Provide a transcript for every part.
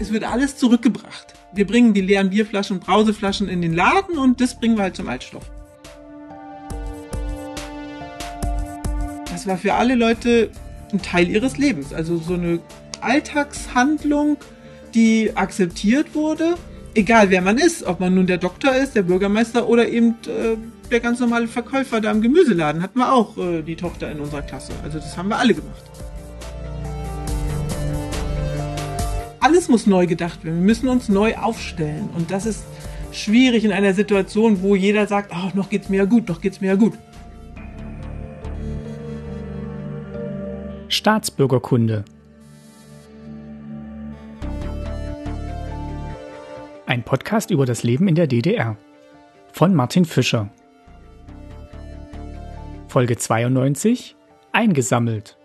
Es wird alles zurückgebracht. Wir bringen die leeren Bierflaschen, Brauseflaschen in den Laden und das bringen wir halt zum Altstoff. Das war für alle Leute ein Teil ihres Lebens. Also so eine Alltagshandlung, die akzeptiert wurde. Egal wer man ist, ob man nun der Doktor ist, der Bürgermeister oder eben äh, der ganz normale Verkäufer da im Gemüseladen, hatten wir auch äh, die Tochter in unserer Klasse. Also das haben wir alle gemacht. Alles muss neu gedacht werden. Wir müssen uns neu aufstellen. Und das ist schwierig in einer Situation, wo jeder sagt, oh, noch geht's mir ja gut, noch geht's mir ja gut. Staatsbürgerkunde. Ein Podcast über das Leben in der DDR. Von Martin Fischer. Folge 92. Eingesammelt.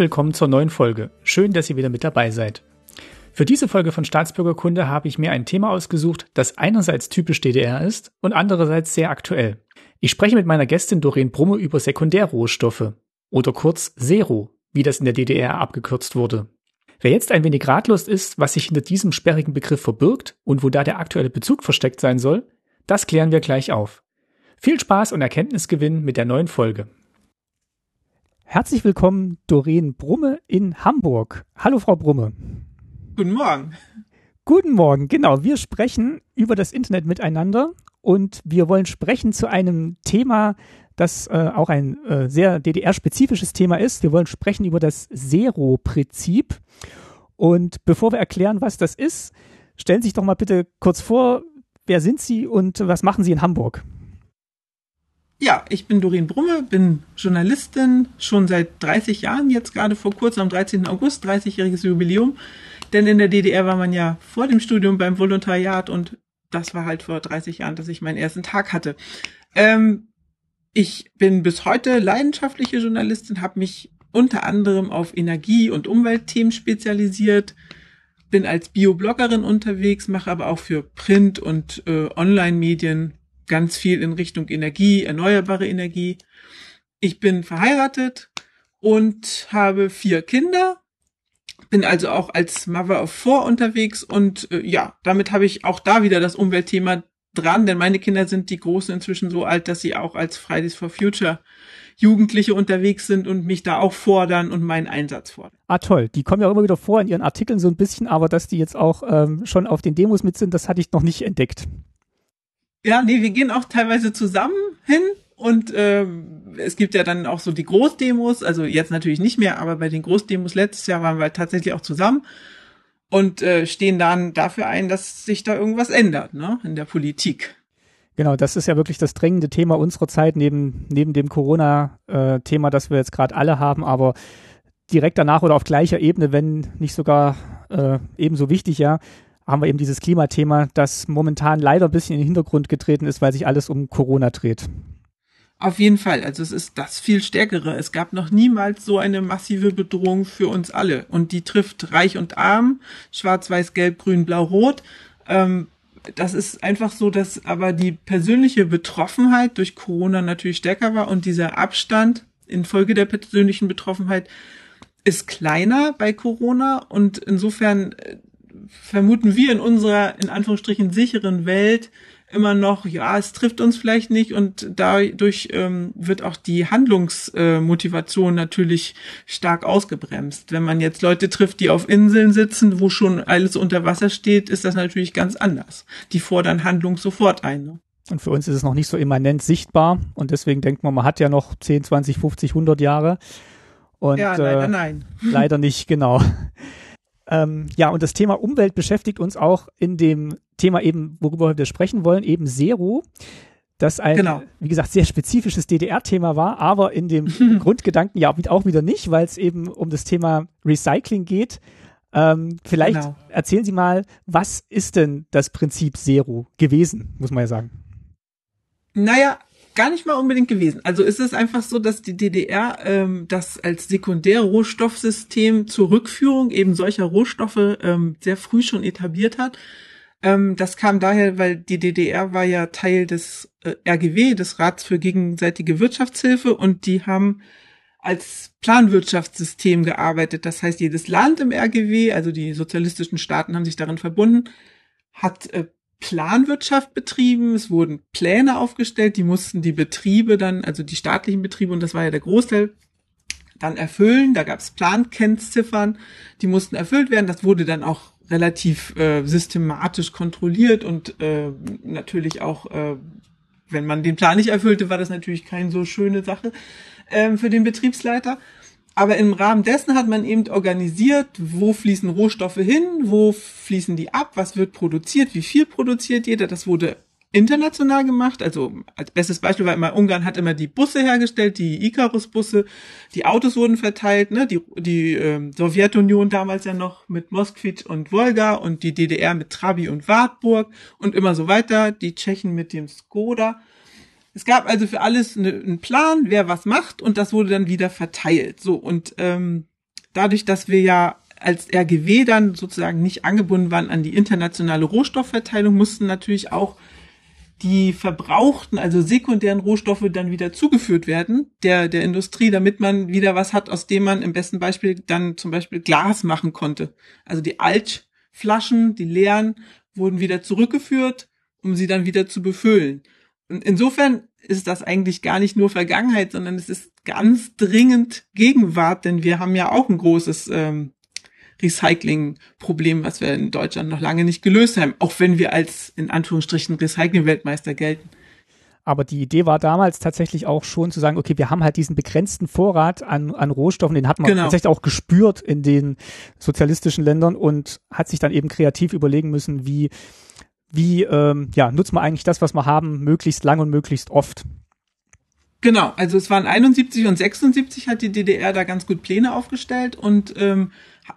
Willkommen zur neuen Folge. Schön, dass ihr wieder mit dabei seid. Für diese Folge von Staatsbürgerkunde habe ich mir ein Thema ausgesucht, das einerseits typisch DDR ist und andererseits sehr aktuell. Ich spreche mit meiner Gästin Doreen Brumme über Sekundärrohstoffe oder kurz Zero, wie das in der DDR abgekürzt wurde. Wer jetzt ein wenig ratlos ist, was sich hinter diesem sperrigen Begriff verbirgt und wo da der aktuelle Bezug versteckt sein soll, das klären wir gleich auf. Viel Spaß und Erkenntnisgewinn mit der neuen Folge. Herzlich willkommen, Doreen Brumme in Hamburg. Hallo, Frau Brumme. Guten Morgen. Guten Morgen, genau. Wir sprechen über das Internet miteinander und wir wollen sprechen zu einem Thema, das äh, auch ein äh, sehr DDR-spezifisches Thema ist. Wir wollen sprechen über das Zero-Prinzip. Und bevor wir erklären, was das ist, stellen Sie sich doch mal bitte kurz vor, wer sind Sie und was machen Sie in Hamburg? Ja, ich bin Doreen Brumme, bin Journalistin, schon seit 30 Jahren, jetzt gerade vor kurzem am 13. August, 30-jähriges Jubiläum. Denn in der DDR war man ja vor dem Studium beim Volontariat und das war halt vor 30 Jahren, dass ich meinen ersten Tag hatte. Ähm, ich bin bis heute leidenschaftliche Journalistin, habe mich unter anderem auf Energie- und Umweltthemen spezialisiert, bin als Biobloggerin unterwegs, mache aber auch für Print- und äh, Online-Medien ganz viel in Richtung Energie, erneuerbare Energie. Ich bin verheiratet und habe vier Kinder, bin also auch als Mother of Four unterwegs und äh, ja, damit habe ich auch da wieder das Umweltthema dran, denn meine Kinder sind die Großen inzwischen so alt, dass sie auch als Fridays for Future Jugendliche unterwegs sind und mich da auch fordern und meinen Einsatz fordern. Ah toll, die kommen ja auch immer wieder vor in ihren Artikeln so ein bisschen, aber dass die jetzt auch ähm, schon auf den Demos mit sind, das hatte ich noch nicht entdeckt. Ja, nee, wir gehen auch teilweise zusammen hin und äh, es gibt ja dann auch so die Großdemos, also jetzt natürlich nicht mehr, aber bei den Großdemos letztes Jahr waren wir tatsächlich auch zusammen und äh, stehen dann dafür ein, dass sich da irgendwas ändert, ne, in der Politik. Genau, das ist ja wirklich das drängende Thema unserer Zeit, neben, neben dem Corona-Thema, äh, das wir jetzt gerade alle haben, aber direkt danach oder auf gleicher Ebene, wenn nicht sogar äh, ebenso wichtig, ja, haben wir eben dieses Klimathema, das momentan leider ein bisschen in den Hintergrund getreten ist, weil sich alles um Corona dreht. Auf jeden Fall. Also es ist das viel stärkere. Es gab noch niemals so eine massive Bedrohung für uns alle. Und die trifft reich und arm, schwarz, weiß, gelb, grün, blau, rot. Ähm, das ist einfach so, dass aber die persönliche Betroffenheit durch Corona natürlich stärker war und dieser Abstand infolge der persönlichen Betroffenheit ist kleiner bei Corona und insofern äh, vermuten wir in unserer, in Anführungsstrichen, sicheren Welt immer noch, ja, es trifft uns vielleicht nicht und dadurch ähm, wird auch die Handlungsmotivation äh, natürlich stark ausgebremst. Wenn man jetzt Leute trifft, die auf Inseln sitzen, wo schon alles unter Wasser steht, ist das natürlich ganz anders. Die fordern Handlung sofort ein. Ne? Und für uns ist es noch nicht so immanent sichtbar und deswegen denkt man, man hat ja noch 10, 20, 50, 100 Jahre. Und, ja, leider äh, nein. Leider nicht, genau. Ähm, ja, und das Thema Umwelt beschäftigt uns auch in dem Thema eben, worüber wir sprechen wollen, eben Zero das ein, genau. wie gesagt, sehr spezifisches DDR-Thema war, aber in dem Grundgedanken ja auch wieder nicht, weil es eben um das Thema Recycling geht. Ähm, vielleicht genau. erzählen Sie mal, was ist denn das Prinzip Zero gewesen, muss man ja sagen. Naja, gar nicht mal unbedingt gewesen. Also ist es einfach so, dass die DDR ähm, das als Sekundärrohstoffsystem zur Rückführung eben solcher Rohstoffe ähm, sehr früh schon etabliert hat. Ähm, das kam daher, weil die DDR war ja Teil des äh, RGW, des Rats für gegenseitige Wirtschaftshilfe, und die haben als Planwirtschaftssystem gearbeitet. Das heißt, jedes Land im RGW, also die sozialistischen Staaten haben sich darin verbunden, hat äh, Planwirtschaft betrieben. Es wurden Pläne aufgestellt, die mussten die Betriebe dann, also die staatlichen Betriebe, und das war ja der Großteil, dann erfüllen. Da gab es Plankennziffern, die mussten erfüllt werden. Das wurde dann auch relativ äh, systematisch kontrolliert und äh, natürlich auch, äh, wenn man den Plan nicht erfüllte, war das natürlich keine so schöne Sache ähm, für den Betriebsleiter. Aber im Rahmen dessen hat man eben organisiert, wo fließen Rohstoffe hin, wo fließen die ab, was wird produziert, wie viel produziert jeder. Das wurde international gemacht. Also als bestes Beispiel war immer, Ungarn hat immer die Busse hergestellt, die Icarus-Busse, die Autos wurden verteilt, ne? die, die ähm, Sowjetunion damals ja noch mit Moskwitsch und Wolga und die DDR mit Trabi und Wartburg und immer so weiter, die Tschechen mit dem Skoda. Es gab also für alles eine, einen Plan, wer was macht und das wurde dann wieder verteilt. So und ähm, dadurch, dass wir ja als RGW dann sozusagen nicht angebunden waren an die internationale Rohstoffverteilung, mussten natürlich auch die verbrauchten, also sekundären Rohstoffe dann wieder zugeführt werden der, der Industrie, damit man wieder was hat, aus dem man im besten Beispiel dann zum Beispiel Glas machen konnte. Also die Altflaschen, die leeren, wurden wieder zurückgeführt, um sie dann wieder zu befüllen. Insofern ist das eigentlich gar nicht nur Vergangenheit, sondern es ist ganz dringend Gegenwart, denn wir haben ja auch ein großes ähm, Recycling-Problem, was wir in Deutschland noch lange nicht gelöst haben, auch wenn wir als in Anführungsstrichen Recycling-Weltmeister gelten. Aber die Idee war damals tatsächlich auch schon zu sagen, okay, wir haben halt diesen begrenzten Vorrat an, an Rohstoffen, den hat man genau. tatsächlich auch gespürt in den sozialistischen Ländern und hat sich dann eben kreativ überlegen müssen, wie, wie ähm, ja, nutzt man eigentlich das, was wir haben, möglichst lang und möglichst oft. Genau, also es waren 71 und 76 hat die DDR da ganz gut Pläne aufgestellt und ähm,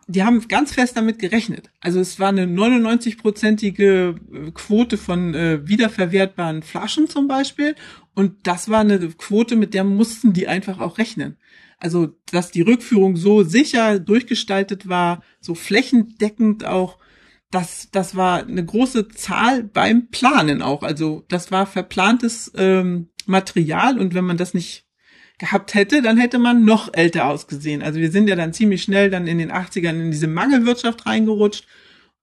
die haben ganz fest damit gerechnet. Also es war eine 99-prozentige äh, Quote von äh, wiederverwertbaren Flaschen zum Beispiel. Und das war eine Quote, mit der mussten die einfach auch rechnen. Also, dass die Rückführung so sicher durchgestaltet war, so flächendeckend auch, das, das war eine große Zahl beim Planen auch. Also das war verplantes ähm, Material und wenn man das nicht gehabt hätte, dann hätte man noch älter ausgesehen. Also wir sind ja dann ziemlich schnell dann in den 80ern in diese Mangelwirtschaft reingerutscht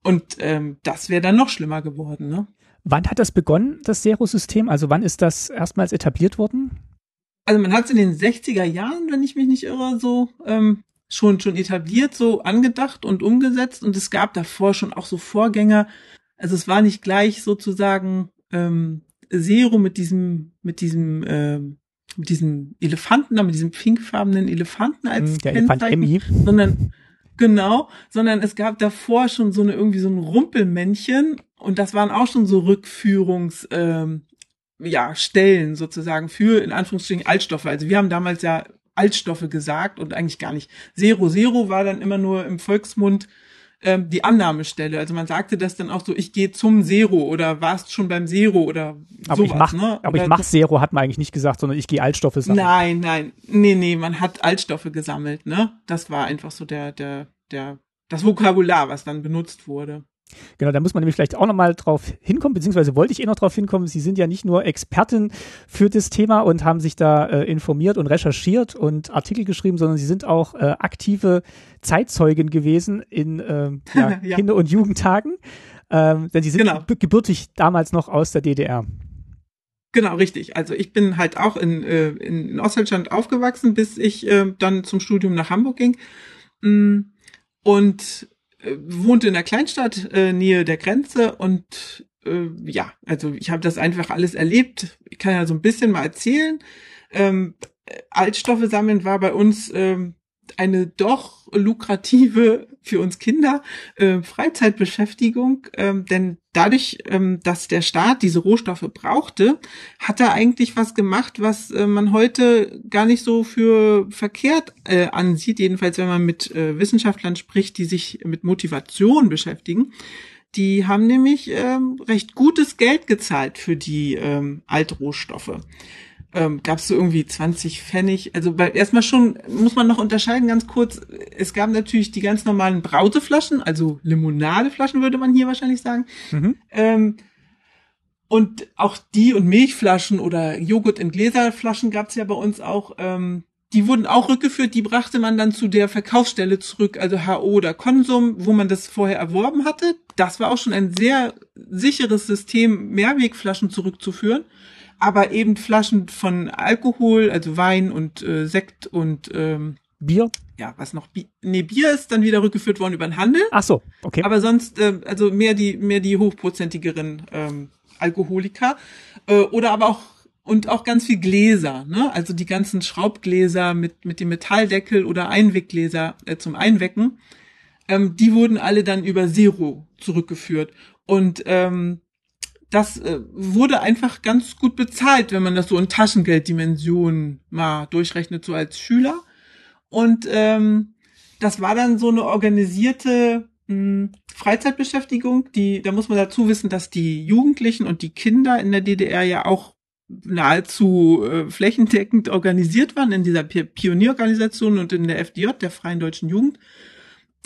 und ähm, das wäre dann noch schlimmer geworden. Ne? Wann hat das begonnen, das Zero-System? Also wann ist das erstmals etabliert worden? Also man hat es in den 60er Jahren, wenn ich mich nicht irre, so ähm, schon schon etabliert, so angedacht und umgesetzt und es gab davor schon auch so Vorgänger. Also es war nicht gleich sozusagen ähm, Zero mit diesem mit diesem ähm, mit diesem Elefanten, mit diesem pinkfarbenen Elefanten als hm, Der Elefant Emmy. sondern genau, sondern es gab davor schon so eine irgendwie so ein Rumpelmännchen und das waren auch schon so Rückführungs ähm, ja, Stellen sozusagen für in Anführungsstrichen Altstoffe. Also wir haben damals ja Altstoffe gesagt und eigentlich gar nicht. Zero Zero war dann immer nur im Volksmund ähm, die Annahmestelle. Also man sagte das dann auch so, ich gehe zum Zero oder warst schon beim Zero oder aber sowas. Ich mach, ne? Aber ich mach Zero hat man eigentlich nicht gesagt, sondern ich gehe Altstoffe sammeln. Nein, nein, nee, nee, man hat Altstoffe gesammelt, ne? Das war einfach so der, der, der, das Vokabular, was dann benutzt wurde. Genau, da muss man nämlich vielleicht auch nochmal drauf hinkommen, beziehungsweise wollte ich eh noch drauf hinkommen. Sie sind ja nicht nur Expertin für das Thema und haben sich da äh, informiert und recherchiert und Artikel geschrieben, sondern Sie sind auch äh, aktive Zeitzeugen gewesen in äh, ja, ja. Kinder- und Jugendtagen, ähm, denn Sie sind genau. gebürtig damals noch aus der DDR. Genau, richtig. Also ich bin halt auch in, äh, in Ostdeutschland aufgewachsen, bis ich äh, dann zum Studium nach Hamburg ging. Mm, und wohnte in der Kleinstadt äh, Nähe der Grenze und äh, ja, also ich habe das einfach alles erlebt. Ich kann ja so ein bisschen mal erzählen. Ähm, Altstoffe sammeln war bei uns ähm, eine doch lukrative für uns Kinder äh, Freizeitbeschäftigung, ähm, denn dadurch, ähm, dass der Staat diese Rohstoffe brauchte, hat er eigentlich was gemacht, was äh, man heute gar nicht so für verkehrt äh, ansieht, jedenfalls wenn man mit äh, Wissenschaftlern spricht, die sich mit Motivation beschäftigen. Die haben nämlich ähm, recht gutes Geld gezahlt für die ähm, Altrohstoffe ähm, gab es so irgendwie 20 Pfennig. Also bei, erstmal schon muss man noch unterscheiden, ganz kurz. Es gab natürlich die ganz normalen Brauteflaschen, also Limonadeflaschen würde man hier wahrscheinlich sagen. Mhm. Ähm, und auch die und Milchflaschen oder Joghurt in Gläserflaschen gab es ja bei uns auch. Ähm, die wurden auch rückgeführt, die brachte man dann zu der Verkaufsstelle zurück, also HO oder Konsum, wo man das vorher erworben hatte. Das war auch schon ein sehr sicheres System, Mehrwegflaschen zurückzuführen aber eben Flaschen von Alkohol, also Wein und äh, Sekt und ähm, Bier? Ja, was noch? Bi nee, Bier ist dann wieder rückgeführt worden über den Handel. Ach so, okay. Aber sonst, äh, also mehr die, mehr die hochprozentigeren ähm, Alkoholiker. Äh, oder aber auch, und auch ganz viel Gläser, ne? Also die ganzen Schraubgläser mit, mit dem Metalldeckel oder Einweggläser äh, zum Einwecken. Ähm, die wurden alle dann über Zero zurückgeführt. Und ähm, das äh, wurde einfach ganz gut bezahlt, wenn man das so in Taschengelddimensionen mal durchrechnet, so als Schüler. Und ähm, das war dann so eine organisierte mh, hm, Freizeitbeschäftigung, die, da muss man dazu wissen, dass die Jugendlichen und die Kinder in der DDR ja auch nahezu äh, flächendeckend organisiert waren in dieser Pionierorganisation und in der FDJ, der Freien Deutschen Jugend.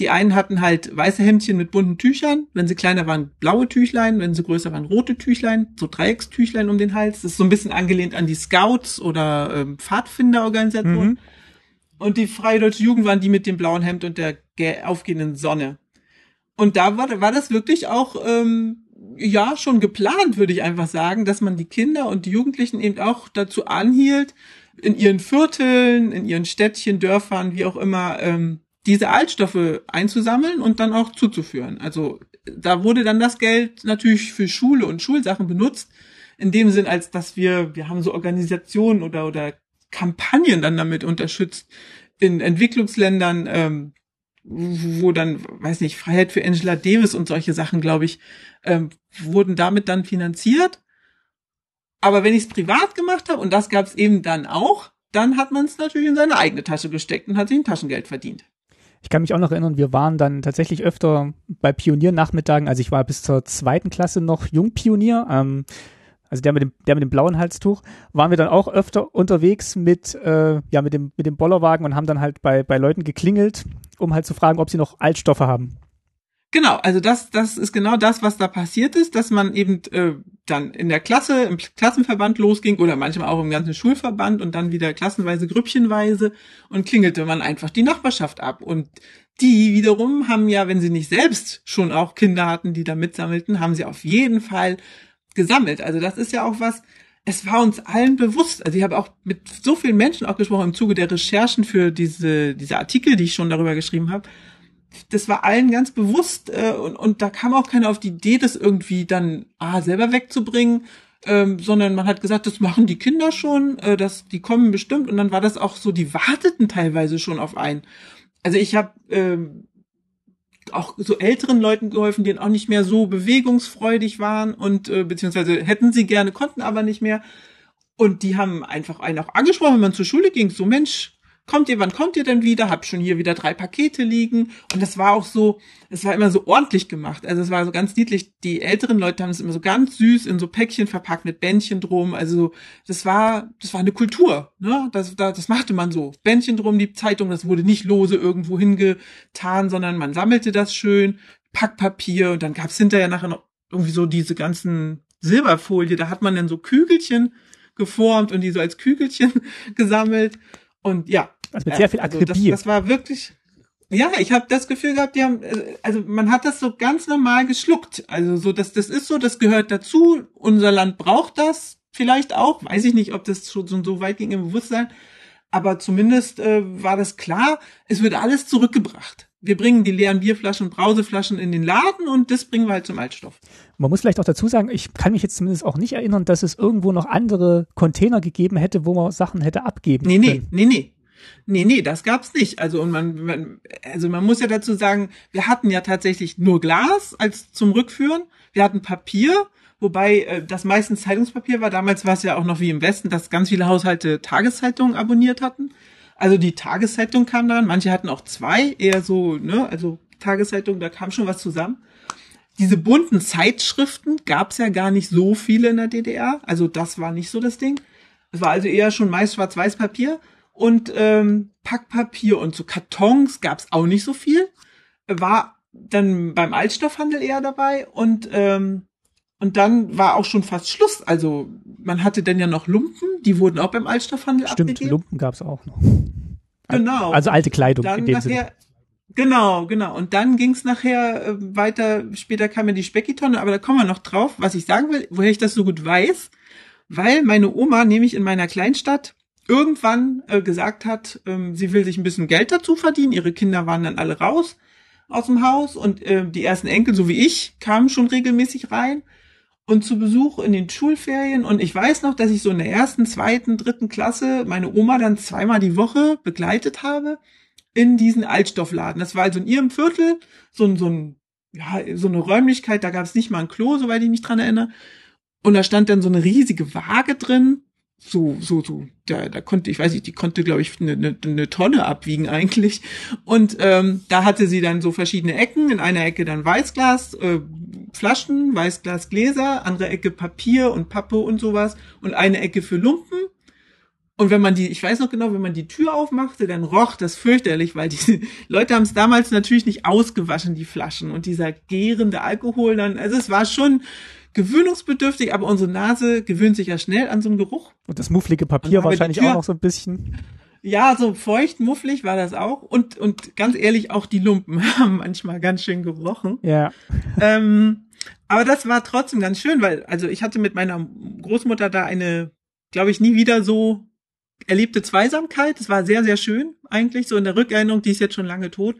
Die einen hatten halt weiße Hemdchen mit bunten Tüchern, wenn sie kleiner waren, blaue Tüchlein, wenn sie größer waren, rote Tüchlein, so Dreieckstüchlein um den Hals. Das ist so ein bisschen angelehnt an die Scouts oder ähm, Pfadfinderorganisation. Mhm. Und die Freie Deutsche Jugend waren die mit dem blauen Hemd und der aufgehenden Sonne. Und da war, war das wirklich auch, ähm, ja, schon geplant, würde ich einfach sagen, dass man die Kinder und die Jugendlichen eben auch dazu anhielt, in ihren Vierteln, in ihren Städtchen, Dörfern, wie auch immer, ähm, diese Altstoffe einzusammeln und dann auch zuzuführen. Also da wurde dann das Geld natürlich für Schule und Schulsachen benutzt, in dem Sinn, als dass wir, wir haben so Organisationen oder, oder Kampagnen dann damit unterstützt in Entwicklungsländern, ähm, wo dann, weiß nicht, Freiheit für Angela Davis und solche Sachen, glaube ich, ähm, wurden damit dann finanziert. Aber wenn ich es privat gemacht habe, und das gab es eben dann auch, dann hat man es natürlich in seine eigene Tasche gesteckt und hat sich ein Taschengeld verdient. Ich kann mich auch noch erinnern, wir waren dann tatsächlich öfter bei Pioniernachmittagen, also ich war bis zur zweiten Klasse noch Jungpionier, ähm, also der mit dem, der mit dem blauen Halstuch, waren wir dann auch öfter unterwegs mit, äh, ja, mit dem, mit dem Bollerwagen und haben dann halt bei, bei Leuten geklingelt, um halt zu fragen, ob sie noch Altstoffe haben. Genau, also das, das ist genau das, was da passiert ist, dass man eben äh, dann in der Klasse, im Klassenverband losging oder manchmal auch im ganzen Schulverband und dann wieder klassenweise, grüppchenweise und klingelte man einfach die Nachbarschaft ab. Und die wiederum haben ja, wenn sie nicht selbst schon auch Kinder hatten, die da mitsammelten, haben sie auf jeden Fall gesammelt. Also das ist ja auch was, es war uns allen bewusst. Also ich habe auch mit so vielen Menschen auch gesprochen im Zuge der Recherchen für diese, diese Artikel, die ich schon darüber geschrieben habe das war allen ganz bewusst äh, und, und da kam auch keiner auf die Idee, das irgendwie dann ah, selber wegzubringen, ähm, sondern man hat gesagt, das machen die Kinder schon, äh, das, die kommen bestimmt und dann war das auch so, die warteten teilweise schon auf einen. Also ich habe ähm, auch so älteren Leuten geholfen, die auch nicht mehr so bewegungsfreudig waren und äh, beziehungsweise hätten sie gerne, konnten aber nicht mehr. Und die haben einfach einen auch angesprochen, wenn man zur Schule ging, so Mensch, kommt ihr, wann kommt ihr denn wieder? Hab schon hier wieder drei Pakete liegen. Und das war auch so, es war immer so ordentlich gemacht. Also es war so ganz niedlich. Die älteren Leute haben es immer so ganz süß in so Päckchen verpackt mit Bändchen drum. Also das war, das war eine Kultur. Ne? Das, das, das machte man so. Bändchen drum, die Zeitung, das wurde nicht lose irgendwo hingetan, sondern man sammelte das schön, Packpapier und dann gab's hinterher nachher noch irgendwie so diese ganzen Silberfolie. Da hat man dann so Kügelchen geformt und die so als Kügelchen gesammelt. Und ja. Also mit sehr viel Akribie. Also das, das war wirklich, ja, ich habe das Gefühl gehabt, die haben, also man hat das so ganz normal geschluckt. Also so, das, das ist so, das gehört dazu. Unser Land braucht das vielleicht auch. Weiß ich nicht, ob das schon so weit ging im Bewusstsein. Aber zumindest äh, war das klar, es wird alles zurückgebracht. Wir bringen die leeren Bierflaschen und Brauseflaschen in den Laden und das bringen wir halt zum Altstoff. Man muss vielleicht auch dazu sagen, ich kann mich jetzt zumindest auch nicht erinnern, dass es irgendwo noch andere Container gegeben hätte, wo man Sachen hätte abgeben nee, können. Nee, nee, nee. Nee, nee, das gab's nicht. Also und man, man, also man muss ja dazu sagen, wir hatten ja tatsächlich nur Glas als zum Rückführen. Wir hatten Papier, wobei äh, das meistens Zeitungspapier war. Damals war es ja auch noch wie im Westen, dass ganz viele Haushalte Tageszeitungen abonniert hatten. Also die Tageszeitung kam dann, manche hatten auch zwei, eher so, ne, also Tageszeitung, da kam schon was zusammen. Diese bunten Zeitschriften gab es ja gar nicht so viele in der DDR, also das war nicht so das Ding. Es war also eher schon meist schwarz-weiß Papier und ähm, Packpapier und so Kartons gab es auch nicht so viel. War dann beim Altstoffhandel eher dabei und ähm, und dann war auch schon fast Schluss. Also man hatte dann ja noch Lumpen, die wurden auch beim Altstoffhandel Stimmt, abgegeben. Lumpen gab's auch noch. Genau. Also alte Kleidung dann in dem nachher, Sinne. Genau, genau. Und dann ging's nachher äh, weiter, später kam ja die Speckitonne, aber da kommen wir noch drauf. Was ich sagen will, woher ich das so gut weiß, weil meine Oma nämlich in meiner Kleinstadt irgendwann äh, gesagt hat, ähm, sie will sich ein bisschen Geld dazu verdienen. Ihre Kinder waren dann alle raus aus dem Haus und äh, die ersten Enkel, so wie ich, kamen schon regelmäßig rein und zu Besuch in den Schulferien. Und ich weiß noch, dass ich so in der ersten, zweiten, dritten Klasse meine Oma dann zweimal die Woche begleitet habe in diesen Altstoffladen. Das war also in ihrem Viertel so ein, so ein, ja, so eine Räumlichkeit, da gab es nicht mal ein Klo, soweit ich mich dran erinnere. Und da stand dann so eine riesige Waage drin. So, so, so, da, da konnte, ich weiß nicht, die konnte, glaube ich, eine, eine, eine Tonne abwiegen eigentlich. Und ähm, da hatte sie dann so verschiedene Ecken. In einer Ecke dann Weißglas, äh, Flaschen, Weißglas, Gläser, andere Ecke Papier und Pappe und sowas und eine Ecke für Lumpen. Und wenn man die, ich weiß noch genau, wenn man die Tür aufmachte, dann roch das fürchterlich, weil die Leute haben es damals natürlich nicht ausgewaschen, die Flaschen. Und dieser gärende Alkohol dann, also es war schon gewöhnungsbedürftig, aber unsere Nase gewöhnt sich ja schnell an so einen Geruch. Und das mufflige Papier wahrscheinlich auch noch so ein bisschen. Ja, so feucht, mufflig war das auch. Und, und ganz ehrlich, auch die Lumpen haben manchmal ganz schön gerochen. Ja. ähm, aber das war trotzdem ganz schön, weil, also ich hatte mit meiner Großmutter da eine, glaube ich, nie wieder so erlebte Zweisamkeit. Es war sehr, sehr schön, eigentlich, so in der Rückerinnerung, die ist jetzt schon lange tot.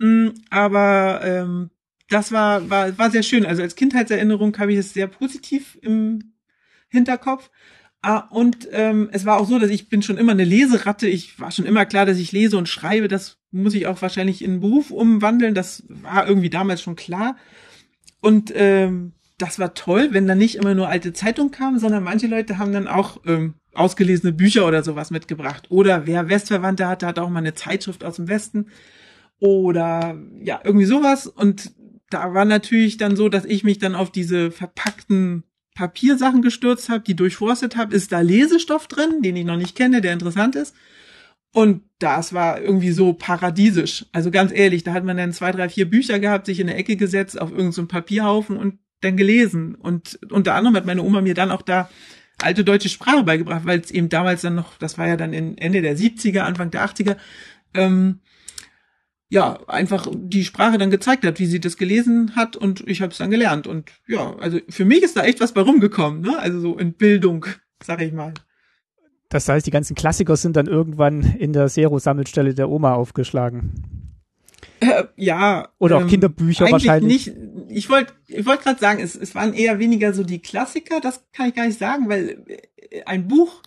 Mm, aber ähm, das war, war, war sehr schön. Also als Kindheitserinnerung habe ich es sehr positiv im Hinterkopf. Ah, und ähm, es war auch so, dass ich bin schon immer eine Leseratte. Ich war schon immer klar, dass ich lese und schreibe. Das muss ich auch wahrscheinlich in einen Beruf umwandeln. Das war irgendwie damals schon klar. Und ähm, das war toll, wenn da nicht immer nur alte Zeitungen kamen, sondern manche Leute haben dann auch ähm, ausgelesene Bücher oder sowas mitgebracht. Oder wer Westverwandte hatte, hat auch mal eine Zeitschrift aus dem Westen. Oder ja, irgendwie sowas. Und da war natürlich dann so, dass ich mich dann auf diese verpackten Papiersachen gestürzt habe, die durchforstet habe. Ist da Lesestoff drin, den ich noch nicht kenne, der interessant ist. Und das war irgendwie so paradiesisch. Also ganz ehrlich, da hat man dann zwei, drei, vier Bücher gehabt, sich in eine Ecke gesetzt auf irgendeinen so Papierhaufen und dann gelesen. Und unter anderem hat meine Oma mir dann auch da alte deutsche Sprache beigebracht, weil es eben damals dann noch, das war ja dann Ende der 70er, Anfang der 80er, ähm, ja, einfach die Sprache dann gezeigt hat, wie sie das gelesen hat und ich habe es dann gelernt. Und ja, also für mich ist da echt was bei rumgekommen, ne? Also so in Bildung, sag ich mal. Das heißt, die ganzen Klassiker sind dann irgendwann in der Zero-Sammelstelle der Oma aufgeschlagen. Äh, ja. Oder auch ähm, Kinderbücher eigentlich wahrscheinlich. Nicht, ich wollte ich wollt gerade sagen, es, es waren eher weniger so die Klassiker, das kann ich gar nicht sagen, weil äh, ein Buch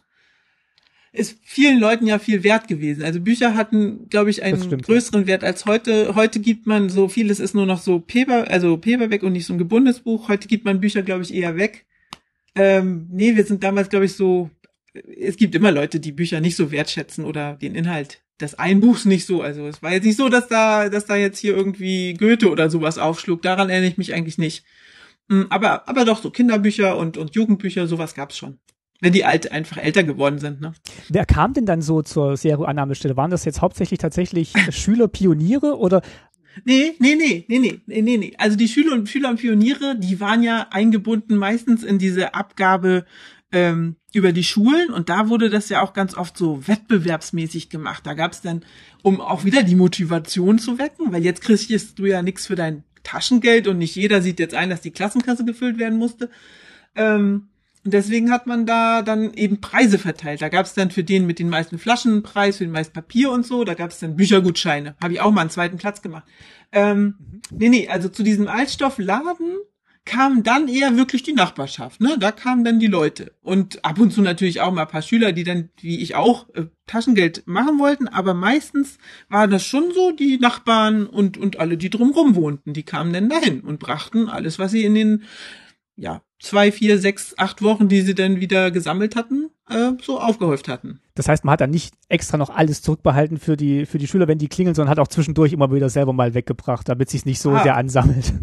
ist vielen Leuten ja viel wert gewesen. Also Bücher hatten, glaube ich, einen größeren Wert als heute. Heute gibt man so vieles ist nur noch so Paper, also Paperback und nicht so ein gebundenes Buch. Heute gibt man Bücher, glaube ich, eher weg. Ähm, nee, wir sind damals, glaube ich, so, es gibt immer Leute, die Bücher nicht so wertschätzen oder den Inhalt des einen Buchs nicht so. Also es war jetzt nicht so, dass da, dass da jetzt hier irgendwie Goethe oder sowas aufschlug. Daran erinnere ich mich eigentlich nicht. Mm, Aber, aber doch so Kinderbücher und, und Jugendbücher, sowas gab's schon. Wenn die alte einfach älter geworden sind, ne? Wer kam denn dann so zur Zero-Annahmestelle? Waren das jetzt hauptsächlich tatsächlich Schüler, Pioniere oder Nee, nee, nee, nee, nee, nee, nee, nee. Also die Schüler und Schüler und Pioniere, die waren ja eingebunden meistens in diese Abgabe ähm, über die Schulen und da wurde das ja auch ganz oft so wettbewerbsmäßig gemacht. Da gab's dann, um auch wieder die Motivation zu wecken, weil jetzt kriegst du ja nichts für dein Taschengeld und nicht jeder sieht jetzt ein, dass die Klassenkasse gefüllt werden musste. Ähm, und deswegen hat man da dann eben Preise verteilt. Da gab's dann für den mit den meisten Flaschen einen Preis, für den meisten Papier und so. Da gab's dann Büchergutscheine. Habe ich auch mal einen zweiten Platz gemacht. Ähm, Nee, nee, also zu diesem Altstoffladen kam dann eher wirklich die Nachbarschaft, ne? Da kamen dann die Leute. Und ab und zu natürlich auch mal ein paar Schüler, die dann, wie ich auch, äh, Taschengeld machen wollten, aber meistens war das schon so, die Nachbarn und, und alle, die drumrum wohnten, die kamen dann dahin und brachten alles, was sie in den, ja, zwei, vier, sechs, acht Wochen, die sie dann wieder gesammelt hatten, äh, so aufgehäuft hatten. Das heißt, man hat dann nicht extra noch alles zurückbehalten für die, für die Schüler, wenn die klingeln, sondern hat auch zwischendurch immer wieder selber mal weggebracht, damit sich nicht so ah. sehr ansammelt.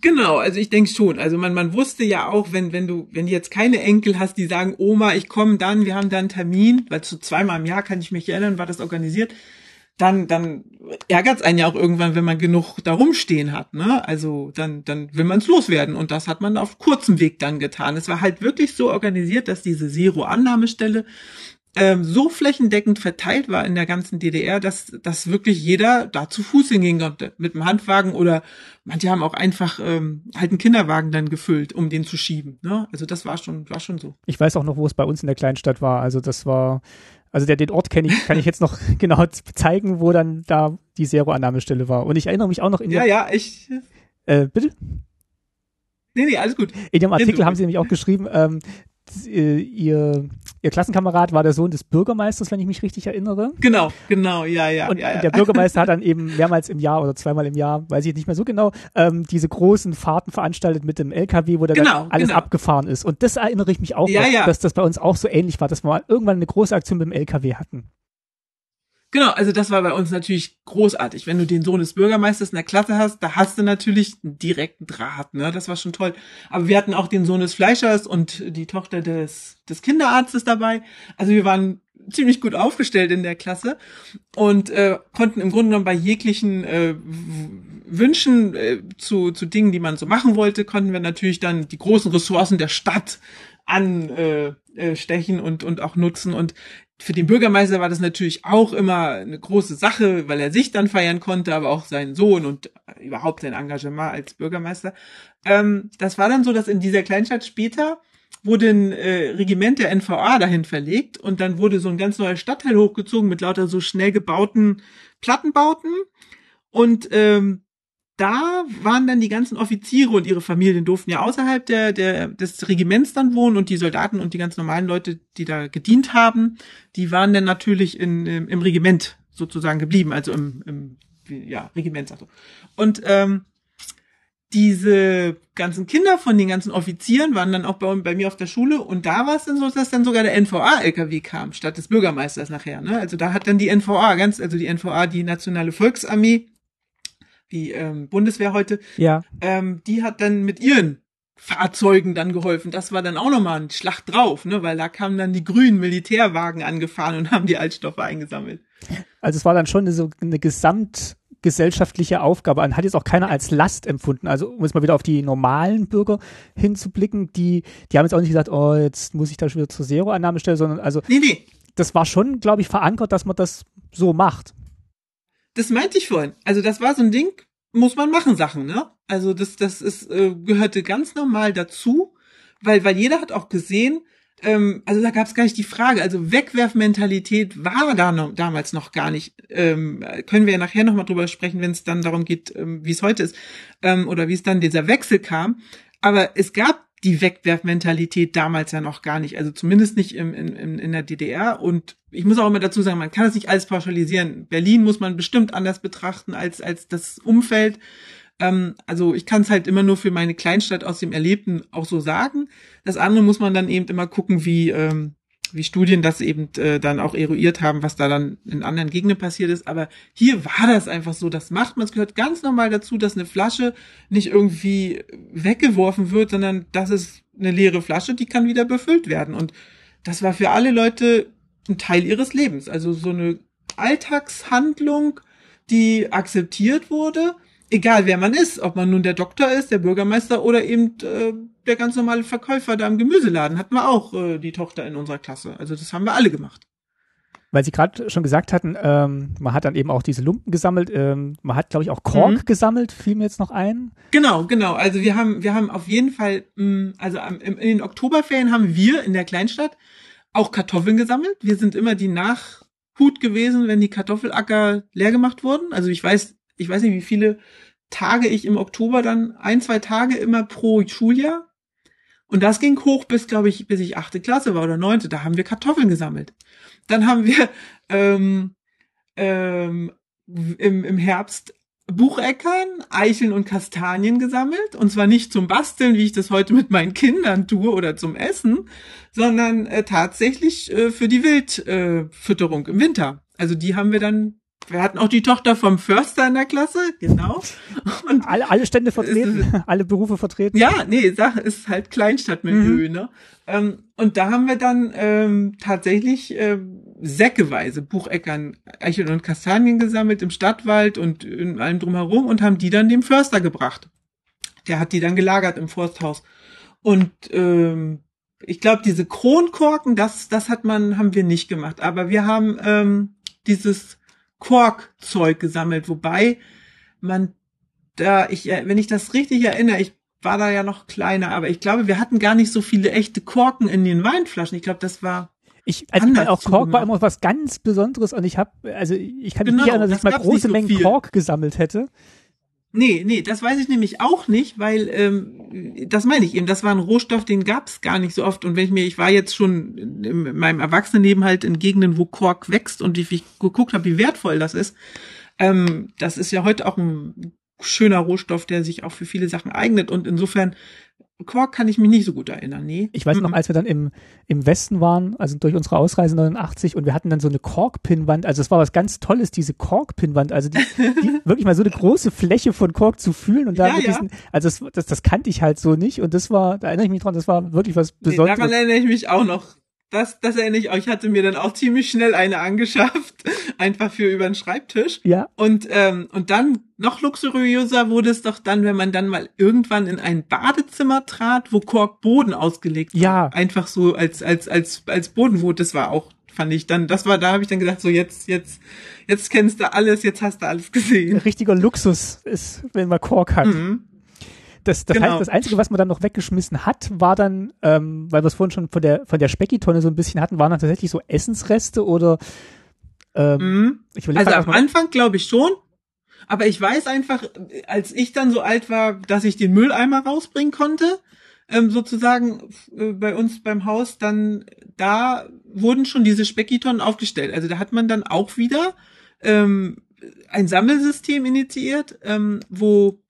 Genau, also ich denke schon. Also man, man wusste ja auch, wenn, wenn du, wenn du jetzt keine Enkel hast, die sagen, Oma, ich komme dann, wir haben da einen Termin, weil so zweimal im Jahr kann ich mich erinnern, war das organisiert, dann, dann ärgert es einen ja auch irgendwann, wenn man genug da rumstehen hat. Ne? Also dann, dann will man es loswerden. Und das hat man auf kurzem Weg dann getan. Es war halt wirklich so organisiert, dass diese Zero-Annahmestelle ähm, so flächendeckend verteilt war in der ganzen DDR, dass, dass wirklich jeder da zu Fuß hingehen konnte. Mit dem Handwagen oder manche haben auch einfach ähm, halt einen Kinderwagen dann gefüllt, um den zu schieben. Ne? Also das war schon, war schon so. Ich weiß auch noch, wo es bei uns in der Kleinstadt war. Also das war, also der, den Ort kenne ich, kann ich jetzt noch genau zeigen, wo dann da die Zero-Annahmestelle war. Und ich erinnere mich auch noch in Ja, ja, ich. Äh, bitte? Nee, nee, alles gut. In dem Artikel haben sie nämlich auch geschrieben, ähm, äh, ihr, ihr Klassenkamerad war der Sohn des Bürgermeisters, wenn ich mich richtig erinnere. Genau, genau, ja, ja. Und ja, ja. der Bürgermeister hat dann eben mehrmals im Jahr oder zweimal im Jahr, weiß ich nicht mehr so genau, ähm, diese großen Fahrten veranstaltet mit dem LKW, wo da genau, alles genau. abgefahren ist. Und das erinnere ich mich auch, ja, noch, dass das bei uns auch so ähnlich war, dass wir mal irgendwann eine große Aktion mit dem LKW hatten. Genau, also das war bei uns natürlich großartig. Wenn du den Sohn des Bürgermeisters in der Klasse hast, da hast du natürlich einen direkten Draht, ne? Das war schon toll. Aber wir hatten auch den Sohn des Fleischers und die Tochter des, des Kinderarztes dabei. Also wir waren ziemlich gut aufgestellt in der Klasse und äh, konnten im Grunde genommen bei jeglichen äh, Wünschen äh, zu, zu Dingen, die man so machen wollte, konnten wir natürlich dann die großen Ressourcen der Stadt anstechen äh, äh, stechen und, und auch nutzen. Und für den Bürgermeister war das natürlich auch immer eine große Sache, weil er sich dann feiern konnte, aber auch seinen Sohn und überhaupt sein Engagement als Bürgermeister. Ähm, das war dann so, dass in dieser Kleinstadt später wurde ein äh, Regiment der NVA dahin verlegt und dann wurde so ein ganz neuer Stadtteil hochgezogen mit lauter so schnell gebauten Plattenbauten und ähm, da waren dann die ganzen Offiziere und ihre Familien durften ja außerhalb der, der, des Regiments dann wohnen und die Soldaten und die ganz normalen Leute, die da gedient haben, die waren dann natürlich in, im, im Regiment sozusagen geblieben, also im, im ja, Regiment. Also. Und ähm, diese ganzen Kinder von den ganzen Offizieren waren dann auch bei, bei mir auf der Schule und da war es dann so, dass dann sogar der NVA-LKW kam, statt des Bürgermeisters nachher. Ne? Also da hat dann die NVA, ganz, also die NVA, die Nationale Volksarmee, die ähm, Bundeswehr heute, ja. ähm, die hat dann mit ihren Fahrzeugen dann geholfen. Das war dann auch nochmal ein Schlacht drauf, ne? weil da kamen dann die grünen Militärwagen angefahren und haben die Altstoffe eingesammelt. Also es war dann schon so eine gesamtgesellschaftliche Aufgabe. Hat jetzt auch keiner als Last empfunden. Also um jetzt mal wieder auf die normalen Bürger hinzublicken, die, die haben jetzt auch nicht gesagt, oh, jetzt muss ich da schon wieder zur Zero-Annahme stellen, sondern also nee, nee. das war schon, glaube ich, verankert, dass man das so macht das meinte ich vorhin. Also das war so ein Ding, muss man machen Sachen, ne? Also das, das ist, äh, gehörte ganz normal dazu, weil, weil jeder hat auch gesehen, ähm, also da gab es gar nicht die Frage, also Wegwerfmentalität war da noch, damals noch gar nicht. Ähm, können wir ja nachher nochmal drüber sprechen, wenn es dann darum geht, ähm, wie es heute ist, ähm, oder wie es dann dieser Wechsel kam. Aber es gab die Wegwerfmentalität damals ja noch gar nicht, also zumindest nicht im, in, in der DDR. Und ich muss auch immer dazu sagen, man kann das nicht alles pauschalisieren. Berlin muss man bestimmt anders betrachten als, als das Umfeld. Ähm, also ich kann es halt immer nur für meine Kleinstadt aus dem Erlebten auch so sagen. Das andere muss man dann eben immer gucken, wie, ähm, wie Studien das eben äh, dann auch eruiert haben, was da dann in anderen Gegenden passiert ist. Aber hier war das einfach so, das macht man. Es gehört ganz normal dazu, dass eine Flasche nicht irgendwie weggeworfen wird, sondern das ist eine leere Flasche, die kann wieder befüllt werden. Und das war für alle Leute ein Teil ihres Lebens. Also so eine Alltagshandlung, die akzeptiert wurde egal wer man ist, ob man nun der Doktor ist, der Bürgermeister oder eben äh, der ganz normale Verkäufer da im Gemüseladen, hatten wir auch äh, die Tochter in unserer Klasse. Also das haben wir alle gemacht. Weil Sie gerade schon gesagt hatten, ähm, man hat dann eben auch diese Lumpen gesammelt. Ähm, man hat, glaube ich, auch Kork mhm. gesammelt. Fiel mir jetzt noch ein. Genau, genau. Also wir haben, wir haben auf jeden Fall, mh, mm, also am, in den Oktoberferien haben wir in der Kleinstadt auch Kartoffeln gesammelt. Wir sind immer die Nachhut gewesen, wenn die Kartoffelacker leer gemacht wurden. Also ich weiß, ich weiß nicht, wie viele tage ich im Oktober dann ein, zwei Tage immer pro Schuljahr. Und das ging hoch bis, glaube ich, bis ich achte Klasse war oder neunte. Da haben wir Kartoffeln gesammelt. Dann haben wir ähm, ähm, im, im Herbst Bucheckern, Eicheln und Kastanien gesammelt. Und zwar nicht zum Basteln, wie ich das heute mit meinen Kindern tue oder zum Essen, sondern äh, tatsächlich äh, für die Wildfütterung äh, im Winter. Also die haben wir dann wir hatten auch die Tochter vom Förster in der Klasse, genau. Und alle, alle Stände vertreten, ist, alle Berufe vertreten. Ja, nee, Sache ist halt Kleinstadtmilieu, mhm. ne? Ähm, und da haben wir dann ähm, tatsächlich äh, säckeweise Bucheckern, Eicheln und Kastanien gesammelt im Stadtwald und in allem drumherum und haben die dann dem Förster gebracht. Der hat die dann gelagert im Forsthaus. Und ähm, ich glaube, diese Kronkorken, das, das hat man, haben wir nicht gemacht. Aber wir haben ähm, dieses Korkzeug gesammelt, wobei man da, ich, wenn ich das richtig erinnere, ich war da ja noch kleiner, aber ich glaube, wir hatten gar nicht so viele echte Korken in den Weinflaschen. Ich glaube, das war ich, also ich auch Kork war immer was ganz Besonderes und ich habe, also ich kann mich genau, nicht erinnern, dass ich mal große so Mengen viel. Kork gesammelt hätte. Nee, nee, das weiß ich nämlich auch nicht, weil ähm, das meine ich eben, das war ein Rohstoff, den gab's gar nicht so oft. Und wenn ich mir, ich war jetzt schon in meinem Erwachsenenleben halt in Gegenden, wo Kork wächst und wie ich geguckt habe, wie wertvoll das ist. Ähm, das ist ja heute auch ein schöner Rohstoff, der sich auch für viele Sachen eignet. Und insofern Quark kann ich mich nicht so gut erinnern, nee. Ich weiß noch, als wir dann im, im Westen waren, also durch unsere Ausreise 89 und wir hatten dann so eine Kork-Pinnwand, also es war was ganz Tolles, diese Kork-Pinnwand, also die, die, wirklich mal so eine große Fläche von Kork zu fühlen und da ja, ja. Diesen, also das, das, das kannte ich halt so nicht und das war, da erinnere ich mich dran, das war wirklich was Besonderes. Nee, daran erinnere ich mich auch noch das, das erinnere ich auch. Ich hatte mir dann auch ziemlich schnell eine angeschafft, einfach für über den Schreibtisch. Ja. Und ähm, und dann noch luxuriöser wurde es doch dann, wenn man dann mal irgendwann in ein Badezimmer trat, wo Korkboden ausgelegt ja. war. Einfach so als als als als Bodenwut. Das war auch fand ich dann, das war, da habe ich dann gedacht, so jetzt, jetzt, jetzt kennst du alles, jetzt hast du alles gesehen. Richtiger Luxus ist, wenn man Kork hat. Mhm. Das, das genau. heißt, das Einzige, was man dann noch weggeschmissen hat, war dann, ähm, weil wir es vorhin schon von der, von der Speckitonne so ein bisschen hatten, waren dann tatsächlich so Essensreste oder ähm, mhm. ich Also am Anfang glaube ich schon, aber ich weiß einfach, als ich dann so alt war, dass ich den Mülleimer rausbringen konnte, ähm, sozusagen äh, bei uns beim Haus, dann da wurden schon diese Speckitonnen aufgestellt. Also da hat man dann auch wieder ähm, ein Sammelsystem initiiert, ähm, wo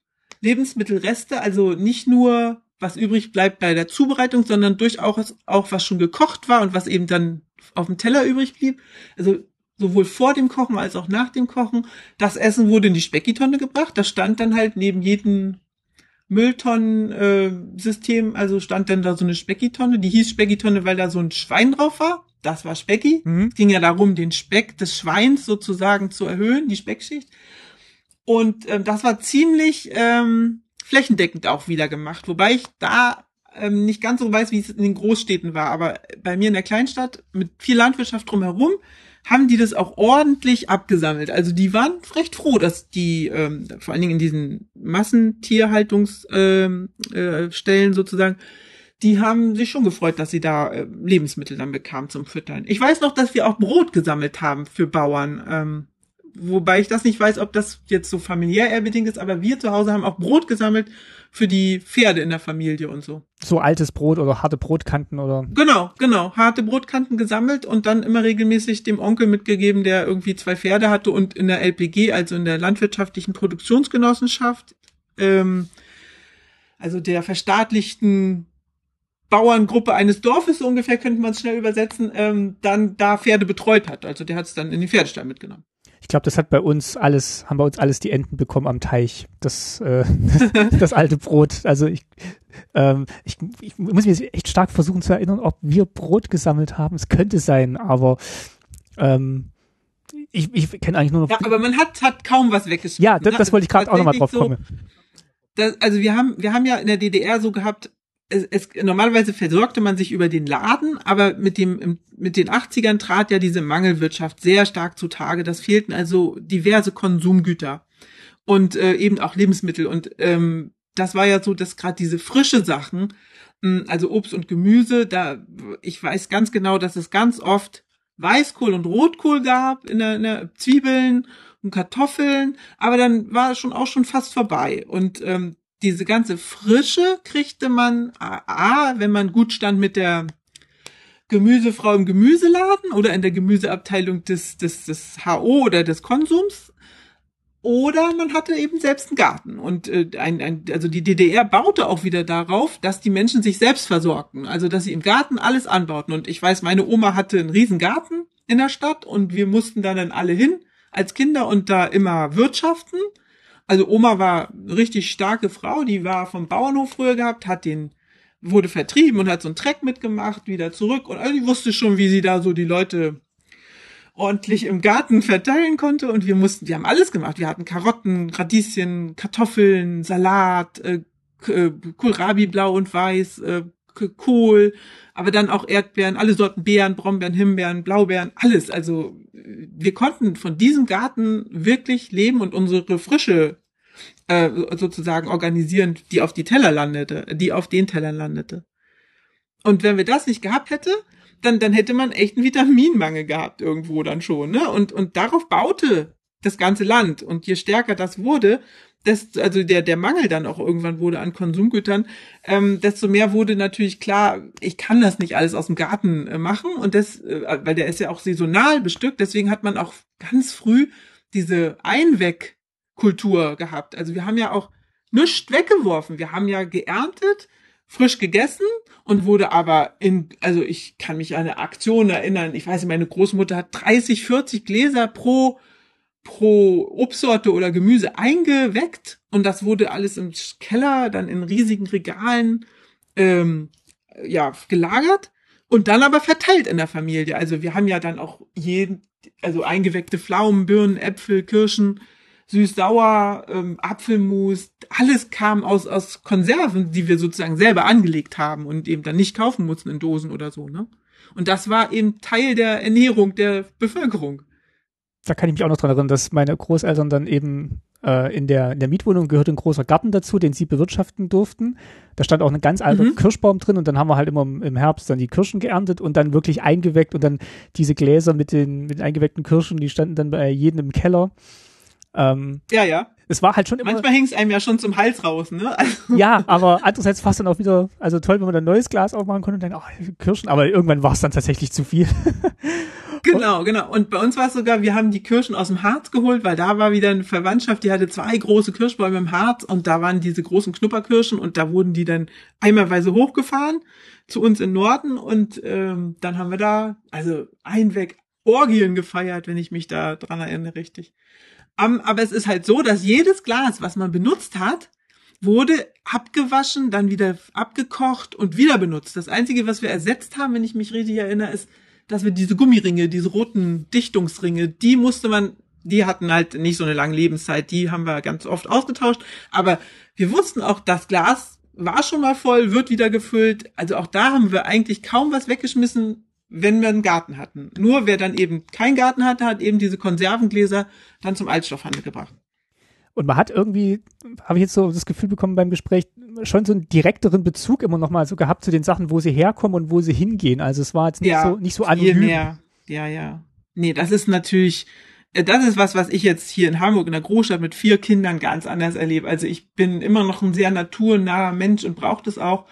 Lebensmittelreste, also nicht nur was übrig bleibt bei der Zubereitung, sondern durchaus auch was schon gekocht war und was eben dann auf dem Teller übrig blieb. Also sowohl vor dem Kochen als auch nach dem Kochen. Das Essen wurde in die Speckitonne gebracht. Das stand dann halt neben jedem Mülltonnen-System, also stand dann da so eine Speckitonne. Die hieß Speckitonne, weil da so ein Schwein drauf war. Das war Specki. Mhm. Es ging ja darum, den Speck des Schweins sozusagen zu erhöhen, die Speckschicht. Und ähm, das war ziemlich ähm, flächendeckend auch wieder gemacht, wobei ich da ähm, nicht ganz so weiß, wie es in den Großstädten war. Aber bei mir in der Kleinstadt mit viel Landwirtschaft drumherum haben die das auch ordentlich abgesammelt. Also die waren recht froh, dass die ähm, vor allen Dingen in diesen Massentierhaltungsstellen ähm, äh, sozusagen, die haben sich schon gefreut, dass sie da äh, Lebensmittel dann bekamen zum Füttern. Ich weiß noch, dass wir auch Brot gesammelt haben für Bauern. Ähm, wobei ich das nicht weiß, ob das jetzt so familiär eher bedingt ist, aber wir zu Hause haben auch Brot gesammelt für die Pferde in der Familie und so. So altes Brot oder harte Brotkanten oder? Genau, genau. Harte Brotkanten gesammelt und dann immer regelmäßig dem Onkel mitgegeben, der irgendwie zwei Pferde hatte und in der LPG, also in der landwirtschaftlichen Produktionsgenossenschaft, ähm, also der verstaatlichten Bauerngruppe eines Dorfes, so ungefähr könnte man es schnell übersetzen, ähm, dann da Pferde betreut hat. Also der hat es dann in den Pferdestall mitgenommen. Ich glaube, das hat bei uns alles, haben bei uns alles die Enten bekommen am Teich. Das, äh, das, das alte Brot. Also ich, ähm, ich, ich muss mich echt stark versuchen zu erinnern, ob wir Brot gesammelt haben. Es könnte sein, aber ähm, ich, ich kenne eigentlich nur noch. Ja, aber man hat, hat kaum was weggeschmissen. Ja, das, das wollte ich gerade auch nochmal drauf kommen. So, das, also wir haben, wir haben ja in der DDR so gehabt, es, es, normalerweise versorgte man sich über den Laden, aber mit dem mit den 80ern trat ja diese Mangelwirtschaft sehr stark zutage. Das fehlten also diverse Konsumgüter und äh, eben auch Lebensmittel und ähm, das war ja so, dass gerade diese frische Sachen, mh, hm, also Obst und Gemüse, da ich weiß ganz genau, dass es ganz oft Weißkohl und Rotkohl gab in der, in der Zwiebeln und Kartoffeln, aber dann war es schon auch schon fast vorbei. Und ähm, diese ganze Frische kriegte man A, wenn man gut stand mit der Gemüsefrau im Gemüseladen oder in der Gemüseabteilung des, des, des HO oder des Konsums. Oder man hatte eben selbst einen Garten. Und äh, ein, ein, also die DDR baute auch wieder darauf, dass die Menschen sich selbst versorgten. Also dass sie im Garten alles anbauten. Und ich weiß, meine Oma hatte einen riesen Garten in der Stadt und wir mussten da dann alle hin als Kinder und da immer wirtschaften. Also Oma war eine richtig starke Frau, die war vom Bauernhof früher gehabt, hat den wurde vertrieben und hat so einen Treck mitgemacht, wieder zurück und also die wusste schon, wie sie da so die Leute ordentlich im Garten verteilen konnte und wir mussten, wir haben alles gemacht. Wir hatten Karotten, Radieschen, Kartoffeln, Salat, äh, äh Kohlrabi blau und weiß, äh, Kohl, aber dann auch Erdbeeren, alle Sorten Beeren, Brombeeren, Himbeeren, Blaubeeren, alles. Also wir konnten von diesem Garten wirklich leben und unsere Frische äh, sozusagen organisieren, die auf die Teller landete, die auf den Tellern landete. Und wenn wir das nicht gehabt hätte, dann, dann hätte man echt einen Vitaminmangel gehabt irgendwo dann schon, ne? Und, und darauf baute das ganze Land. Und je stärker das wurde, desto, also der, der Mangel dann auch irgendwann wurde an Konsumgütern, ähm, desto mehr wurde natürlich klar, ich kann das nicht alles aus dem Garten äh, machen. Und das, äh, weil der ist ja auch saisonal bestückt, deswegen hat man auch ganz früh diese Einwegkultur gehabt. Also wir haben ja auch nichts weggeworfen. Wir haben ja geerntet, frisch gegessen und wurde aber in, also ich kann mich an eine Aktion erinnern, ich weiß nicht, meine Großmutter hat 30, 40 Gläser pro, pro Obstsorte oder Gemüse eingeweckt und das wurde alles im Keller, dann in riesigen Regalen, ähm, ja, gelagert und dann aber verteilt in der Familie. Also wir haben ja dann auch jeden, also eingeweckte Pflaumen, Birnen, Äpfel, Kirschen, süß-sauer, ähm, Apfelmus, alles kam aus, aus Konserven, die wir sozusagen selber angelegt haben und eben dann nicht kaufen mussten in Dosen oder so, ne? Und das war eben Teil der Ernährung der Bevölkerung. Da kann ich mich auch noch dran erinnern, dass meine Großeltern dann eben äh, in, der, in der Mietwohnung gehörte ein großer Garten dazu, den sie bewirtschaften durften. Da stand auch ein ganz alter mhm. Kirschbaum drin und dann haben wir halt immer im Herbst dann die Kirschen geerntet und dann wirklich eingeweckt und dann diese Gläser mit den, mit den eingeweckten Kirschen, die standen dann bei jedem im Keller. Ähm, ja, ja. Es war halt schon immer. Manchmal hing es einem ja schon zum Hals raus, ne? Also. Ja, aber andererseits fast dann auch wieder, also toll, wenn man ein neues Glas aufmachen konnte und dann, oh, Kirschen, aber irgendwann war es dann tatsächlich zu viel. genau, genau. Und bei uns war es sogar, wir haben die Kirschen aus dem Harz geholt, weil da war wieder eine Verwandtschaft, die hatte zwei große Kirschbäume im Harz und da waren diese großen Knupperkirschen und da wurden die dann einmalweise hochgefahren zu uns in Norden und ähm, dann haben wir da, also einweg Orgien gefeiert, wenn ich mich da dran erinnere, richtig. Um, aber es ist halt so, dass jedes Glas, was man benutzt hat, wurde abgewaschen, dann wieder abgekocht und wieder benutzt. Das Einzige, was wir ersetzt haben, wenn ich mich richtig erinnere, ist, dass wir diese Gummiringe, diese roten Dichtungsringe, die musste man, die hatten halt nicht so eine lange Lebenszeit, die haben wir ganz oft ausgetauscht. Aber wir wussten auch, das Glas war schon mal voll, wird wieder gefüllt. Also auch da haben wir eigentlich kaum was weggeschmissen, wenn wir einen Garten hatten. Nur wer dann eben keinen Garten hatte, hat eben diese Konservengläser dann zum Altstoffhandel gebracht. Und man hat irgendwie, habe ich jetzt so das Gefühl bekommen beim Gespräch, schon so einen direkteren Bezug immer noch mal so gehabt zu den Sachen, wo sie herkommen und wo sie hingehen. Also es war jetzt nicht ja, so nicht so anonym. Mehr. Ja, ja. Nee, das ist natürlich, äh, das ist was, was ich jetzt hier in Hamburg in der Großstadt mit vier Kindern ganz anders erlebe. Also ich bin immer noch ein sehr naturnaher Mensch und brauche das auch.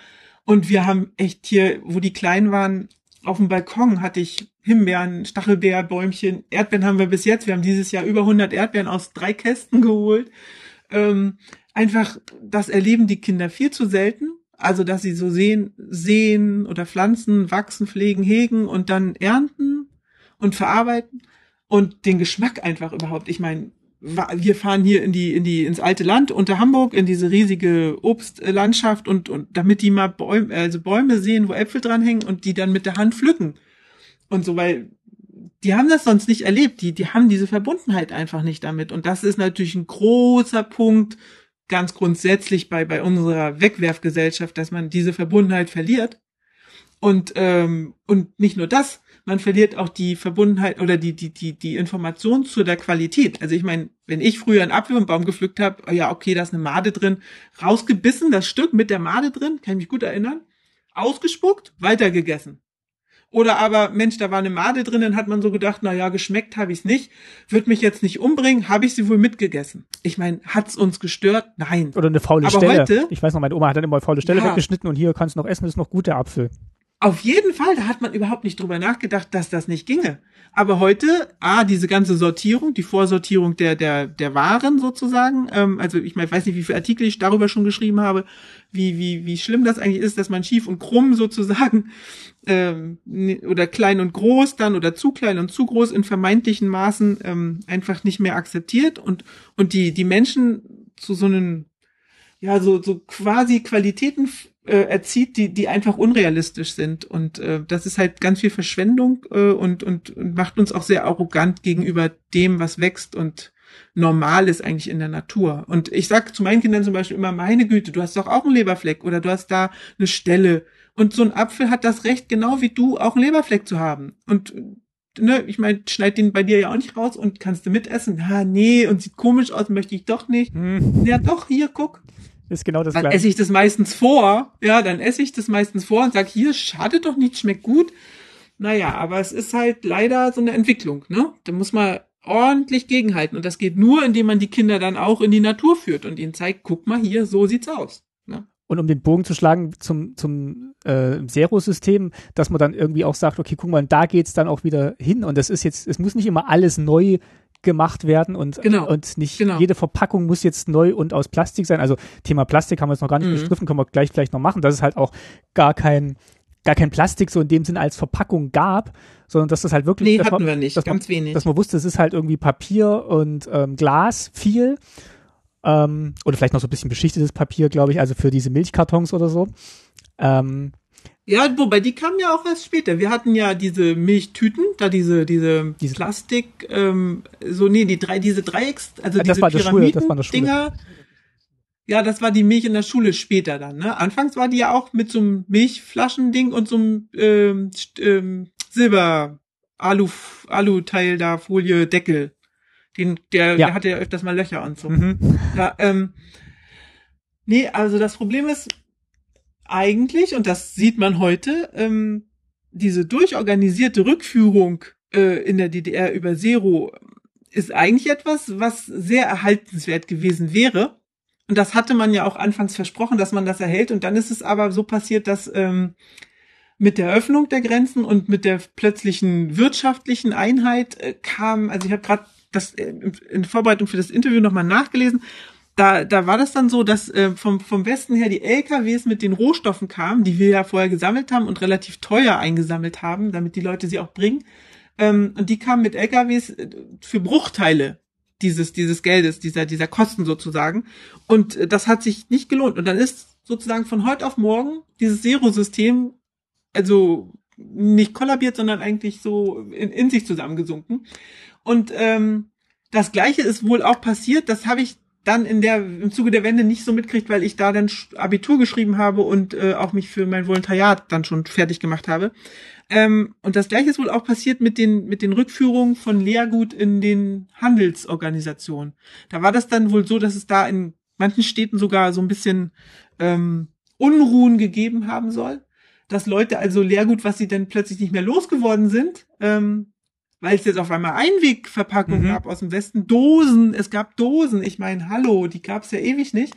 Und wir haben echt hier, wo die klein waren, auf dem Balkon hatte ich Himbeeren, Stachelbeerbäumchen, Erdbeeren haben wir bis jetzt. Wir haben dieses Jahr über 100 Erdbeeren aus drei Kästen geholt. Ähm, einfach, das erleben die Kinder viel zu selten. Also, dass sie so sehen, sehen oder pflanzen, wachsen, pflegen, hegen und dann ernten und verarbeiten und den Geschmack einfach überhaupt. Ich meine, wir fahren hier in die in die ins alte Land unter Hamburg in diese riesige Obstlandschaft und und damit die mal Bäume also Bäume sehen, wo Äpfel dranhängen und die dann mit der Hand pflücken. Und so, weil die haben das sonst nicht erlebt, die die haben diese Verbundenheit einfach nicht damit. Und das ist natürlich ein großer Punkt ganz grundsätzlich bei bei unserer Wegwerfgesellschaft, dass man diese Verbundenheit verliert. Und ähm, und nicht nur das, man verliert auch die Verbundenheit oder die, die, die, die Information zu der Qualität. Also ich meine, wenn ich früher einen Apfel vom Baum gepflückt habe, oh ja, okay, da ist eine Made drin, rausgebissen, das Stück mit der Made drin, kann ich mich gut erinnern, ausgespuckt, weitergegessen. Oder aber, Mensch, da war eine Made drin, dann hat man so gedacht, na ja, geschmeckt habe ich's nicht, wird mich jetzt nicht umbringen, habe ich sie wohl mitgegessen. Ich meine, hat's uns gestört? Nein. Oder eine faule Aber Stelle. heute- ich weiß noch, meine Oma hat dann immer eine faule Stelle Ja. weggeschnitten und hier kannst du noch essen, ist noch gut, der Apfel. Auf jeden Fall, da hat man überhaupt nicht drüber nachgedacht, dass das nicht ginge. Aber heute, ah, diese ganze Sortierung, die Vorsortierung der, der, der Waren sozusagen, ähm, also ich meine, ich weiß nicht, wie viele Artikel ich darüber schon geschrieben habe, wie, wie, wie schlimm das eigentlich ist, dass man schief und krumm sozusagen, ähm, ne- oder klein und groß dann oder zu klein und zu groß in vermeintlichen Maßen ähm, einfach nicht mehr akzeptiert und, und die, die Menschen zu so einem, ja, so, so quasi Qualitäten äh, erzieht, die, die einfach unrealistisch sind. Und äh, das ist halt ganz viel Verschwendung äh, und, und, und macht uns auch sehr arrogant gegenüber dem, was wächst und normal ist eigentlich in der Natur. Und ich sag zu meinen Kindern zum Beispiel immer, meine Güte, du hast doch auch einen Leberfleck oder du hast da eine Stelle. Und so ein Apfel hat das Recht, genau wie du, auch einen Leberfleck zu haben. Und ne, ich meine, schneid den bei dir ja auch nicht raus und kannst du mitessen. Ja, nee, und sieht komisch aus, möchte ich doch nicht. Hm, Ja, doch, hier, guck. Ist genau das Dann gleiche. esse ich das meistens vor. Ja, dann esse ich das meistens vor und sag, hier, schadet doch nicht, schmeckt gut. Naja, aber es ist halt leider so eine Entwicklung, ne? Da muss man ordentlich gegenhalten. Und das geht nur, indem man die Kinder dann auch in die Natur führt und ihnen zeigt, guck mal hier, so sieht's aus. Ne? Und um den Bogen zu schlagen zum, zum äh, Zero-System, dass man dann irgendwie auch sagt, okay, guck mal, da geht's dann auch wieder hin. Und das ist jetzt, es muss nicht immer alles neu gemacht werden und, Genau, und nicht genau. jede Verpackung muss jetzt neu und aus Plastik sein. Also Thema Plastik haben wir jetzt noch gar nicht Mhm. bestriffen, können wir gleich vielleicht noch machen, dass es halt auch gar kein, gar kein Plastik so in dem Sinn als Verpackung gab, sondern dass das halt wirklich, Nee, hatten man, wir nicht, ganz man, wenig. dass man wusste, es ist halt irgendwie Papier und ähm, Glas viel ähm, oder vielleicht noch so ein bisschen beschichtetes Papier, glaube ich, also für diese Milchkartons oder so. Ähm, Ja, wobei die kamen ja auch erst später. Wir hatten ja diese Milchtüten, da diese diese, Diese- Plastik, ähm, so nee, die drei, diese Dreiecks, also Ah, das diese. Pyramiden-Dinger. Ja, das war die Milch in der Schule später dann. Ne? Anfangs war die ja auch mit so einem Milchflaschending und so einem ähm, ähm, Silber Alu Alu-Teil da Folie Deckel. Den der, Ja. der hatte ja öfters mal Löcher und so. mhm. Ja, ähm, nee, also das Problem ist eigentlich, und das sieht man heute, ähm, diese durchorganisierte Rückführung äh, in der DDR über Zero ist eigentlich etwas, was sehr erhaltenswert gewesen wäre. Und das hatte man ja auch anfangs versprochen, dass man das erhält. Und dann ist es aber so passiert, dass ähm, mit der Öffnung der Grenzen und mit der plötzlichen wirtschaftlichen Einheit äh, kam, also ich habe gerade das äh, in Vorbereitung für das Interview nochmal nachgelesen, da, da war das dann so, dass äh, vom, vom Westen her die LKWs mit den Rohstoffen kamen, die wir ja vorher gesammelt haben und relativ teuer eingesammelt haben, damit die Leute sie auch bringen. Ähm, und die kamen mit LKWs äh, für Bruchteile dieses, dieses Geldes, dieser, dieser Kosten sozusagen. Und äh, das hat sich nicht gelohnt. Und dann ist sozusagen von heute auf morgen dieses Zero-System, also nicht kollabiert, sondern eigentlich so in, in sich zusammengesunken. Und ähm, das Gleiche ist wohl auch passiert, das habe ich dann in der im Zuge der Wende nicht so mitkriegt, weil ich da dann Abitur geschrieben habe und äh, auch mich für mein Volontariat dann schon fertig gemacht habe. Ähm, und das gleiche ist wohl auch passiert mit den mit den Rückführungen von Lehrgut in den Handelsorganisationen. Da war das dann wohl so, dass es da in manchen Städten sogar so ein bisschen ähm, Unruhen gegeben haben soll, dass Leute also Lehrgut, was sie dann plötzlich nicht mehr losgeworden sind, ähm, weil es jetzt auf einmal Einwegverpackungen Mhm. gab aus dem Westen, Dosen, es gab Dosen, ich meine, hallo, die gab es ja ewig nicht.